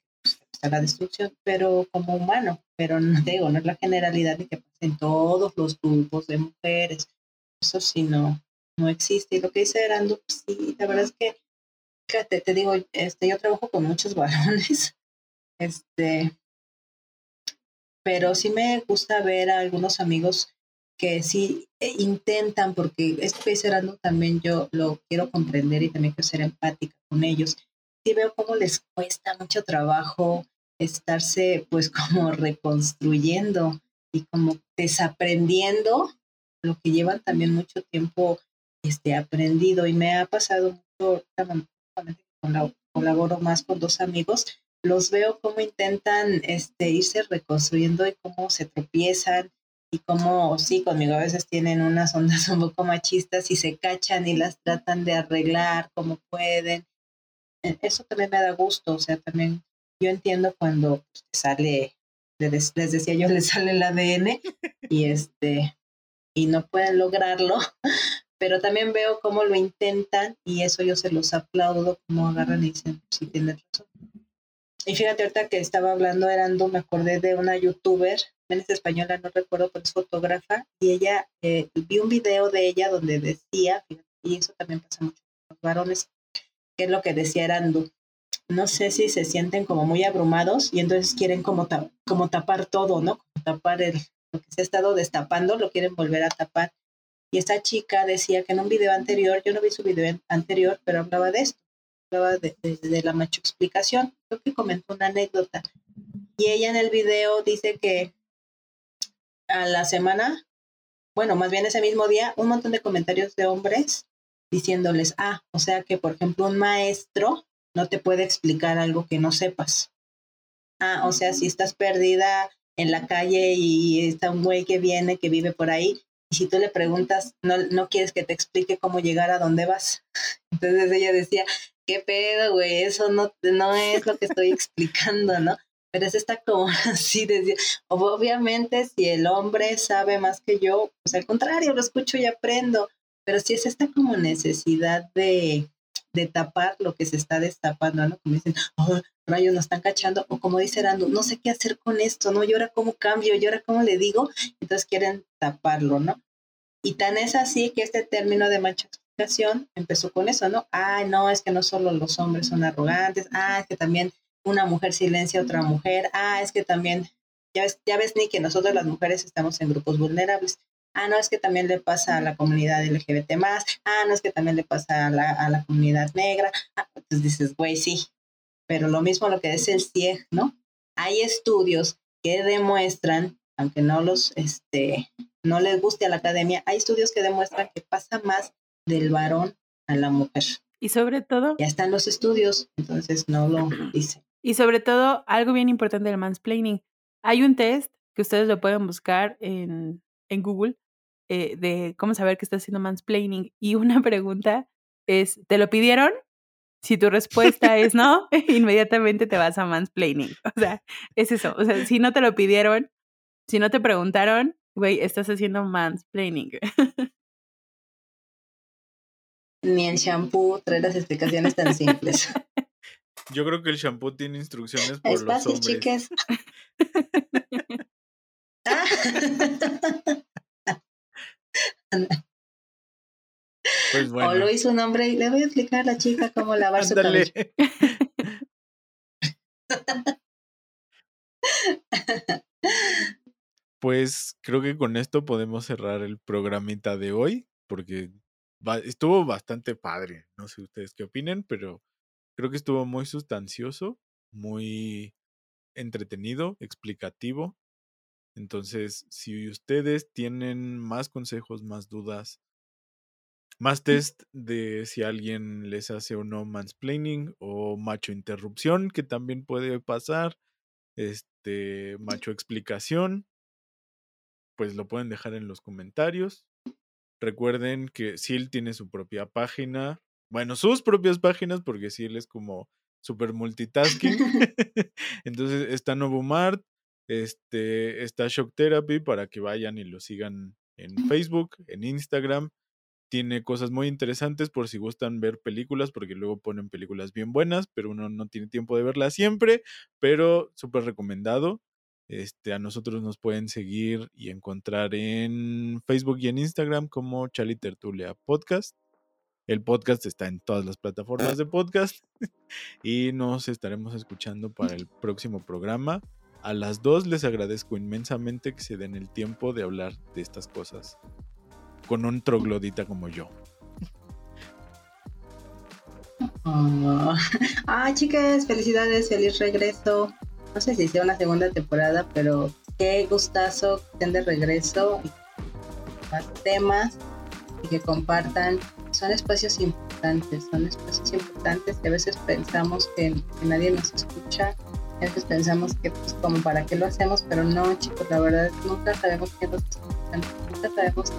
la destrucción, pero como humano, pero no <laughs> digo, no es la generalidad de que pasen todos los grupos de mujeres. Eso sí no, no existe. Y lo que dice Erando, pues sí, la verdad es que, fíjate, te digo, este, yo trabajo con muchos <laughs> varones, este, pero sí me gusta ver a algunos amigos que sí eh, intentan, porque esto que dice Erando también yo lo quiero comprender y también quiero ser empática con ellos. Sí veo cómo les cuesta mucho trabajo estarse pues como reconstruyendo y como desaprendiendo lo que llevan también mucho tiempo este, aprendido y me ha pasado mucho, colaboro más con dos amigos, los veo cómo intentan este, irse reconstruyendo y cómo se tropiezan y cómo, sí, conmigo a veces tienen unas ondas <laughs> un poco machistas y se cachan y las tratan de arreglar como pueden. E, eso también me da gusto, o sea, también yo entiendo cuando pues, sale, les, decía yo, <laughs> les sale el ADN y este y no pueden lograrlo, <laughs> pero también veo cómo lo intentan y eso yo se los aplaudo, como agarran y dicen, sí, tienen razón. Y fíjate, ahorita que estaba hablando Erando, me acordé de una youtuber, es española, no recuerdo, pero es fotógrafa, y ella, eh, vi un video de ella donde decía, y eso también pasa mucho con los varones, que es lo que decía Erando, no sé si se sienten como muy abrumados y entonces quieren como, como tapar todo, ¿no? Como tapar el, lo que se ha estado destapando, lo quieren volver a tapar. Y esta chica decía que en un video anterior, yo no vi su video anterior, pero hablaba de esto, hablaba de, de la macho explicación. Creo que comentó una anécdota. Y ella en el video dice que a la semana, bueno, más bien ese mismo día, un montón de comentarios de hombres diciéndoles, ah, o sea que, por ejemplo, un maestro no te puede explicar algo que no sepas. Ah, o sea, si estás perdida en la calle y está un güey que viene, que vive por ahí, y si tú le preguntas, no, no quieres que te explique cómo llegar a dónde vas. <laughs> Entonces ella decía, ¿qué pedo, güey? Eso no, no es lo que estoy explicando, ¿no? Pero es esta como <laughs> así, decía, obviamente si el hombre sabe más que yo, pues al contrario, lo escucho y aprendo, pero si es esta como necesidad de, de tapar lo que se está destapando, ¿no? Como dicen, oh, rayos, nos están cachando, o como dice Rando, no sé qué hacer con esto, ¿no? Y ahora cómo cambio, y ahora cómo le digo, entonces quieren taparlo, ¿no? Y tan es así que este término de machificación empezó con eso, ¿no? Ah, no, es que no solo los hombres son arrogantes, ah, es que también una mujer silencia a otra mujer, ah, es que también, ya ves, ya ves, ni que nosotros las mujeres estamos en grupos vulnerables. Ah, no, es que también le pasa a la comunidad LGBT más. Ah, no, es que también le pasa a la, a la comunidad negra. Ah, entonces dices, güey, sí. Pero lo mismo lo que dice el CIEG, ¿no? Hay estudios que demuestran, aunque no los, este, no les guste a la academia, hay estudios que demuestran que pasa más del varón a la mujer. Y sobre todo. Ya están los estudios, entonces no lo dicen. Y sobre todo, algo bien importante del mansplaining. Hay un test que ustedes lo pueden buscar en, en Google eh, de cómo saber que estás haciendo mansplaining. Y una <laughs> pregunta es, ¿te lo pidieron? Si tu respuesta es no, <laughs> inmediatamente te vas a mansplaining. O sea, es eso. O sea, si no te lo pidieron, si no te preguntaron, Güey, estás haciendo mansplaining. <laughs> Ni el shampoo trae las explicaciones tan simples. Yo creo que el shampoo tiene instrucciones por Es los fácil, hombres. chicas. <laughs> Pues O bueno, lo hizo un hombre y le voy a explicar a la chica cómo lavar su cabello. <laughs> Pues creo que con esto podemos cerrar el programita de hoy, porque va- estuvo bastante padre. No sé ustedes qué opinen, pero creo que estuvo muy sustancioso, muy entretenido, explicativo. Entonces, si ustedes tienen más consejos, más dudas, más test de si alguien les hace o no mansplaining o macho interrupción, que también puede pasar, este macho explicación, pues lo pueden dejar en los comentarios. Recuerden que Sil tiene su propia página, bueno, sus propias páginas, porque Sil es como super multitasking. <laughs> <laughs> Entonces está Novumart, este, está Shock Therapy para que vayan y lo sigan en Facebook, en Instagram. Tiene cosas muy interesantes por si gustan ver películas, porque luego ponen películas bien buenas, pero uno no tiene tiempo de verlas siempre, pero súper recomendado. Este, a nosotros nos pueden seguir y encontrar en Facebook y en Instagram como Chali Tertulia Podcast. El podcast está en todas las plataformas de podcast <laughs> y nos estaremos escuchando para el próximo programa. A las dos les agradezco inmensamente que se den el tiempo de hablar de estas cosas con un troglodita como yo. <laughs> Oh. Ah, chicas, felicidades, feliz regreso. No sé si sea una segunda temporada, pero qué gustazo que estén de regreso y más temas y que compartan. Son espacios importantes, son espacios importantes que a veces pensamos que, que nadie nos escucha. A veces pensamos que, pues, como para qué lo hacemos, pero no, chicos, la verdad, nunca sabemos quién nos nunca sabemos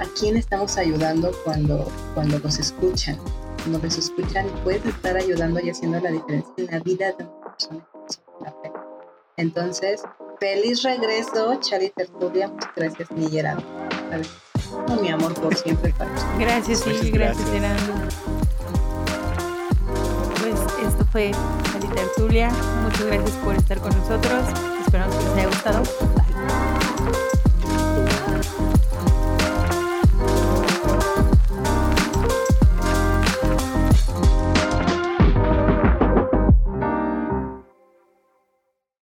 a quién estamos ayudando cuando, cuando los escuchan cuando les escuchan pueden estar ayudando y haciendo la diferencia en la vida de una persona que sufre la fe. Entonces, feliz regreso, Chari Tertulia. Muchas gracias, mi Gerardo. Mi amor por siempre para usted. Gracias, Muchas sí, gracias, gracias. Gerardo. Pues esto fue Muchas gracias por estar con nosotros. Esperamos que les haya gustado.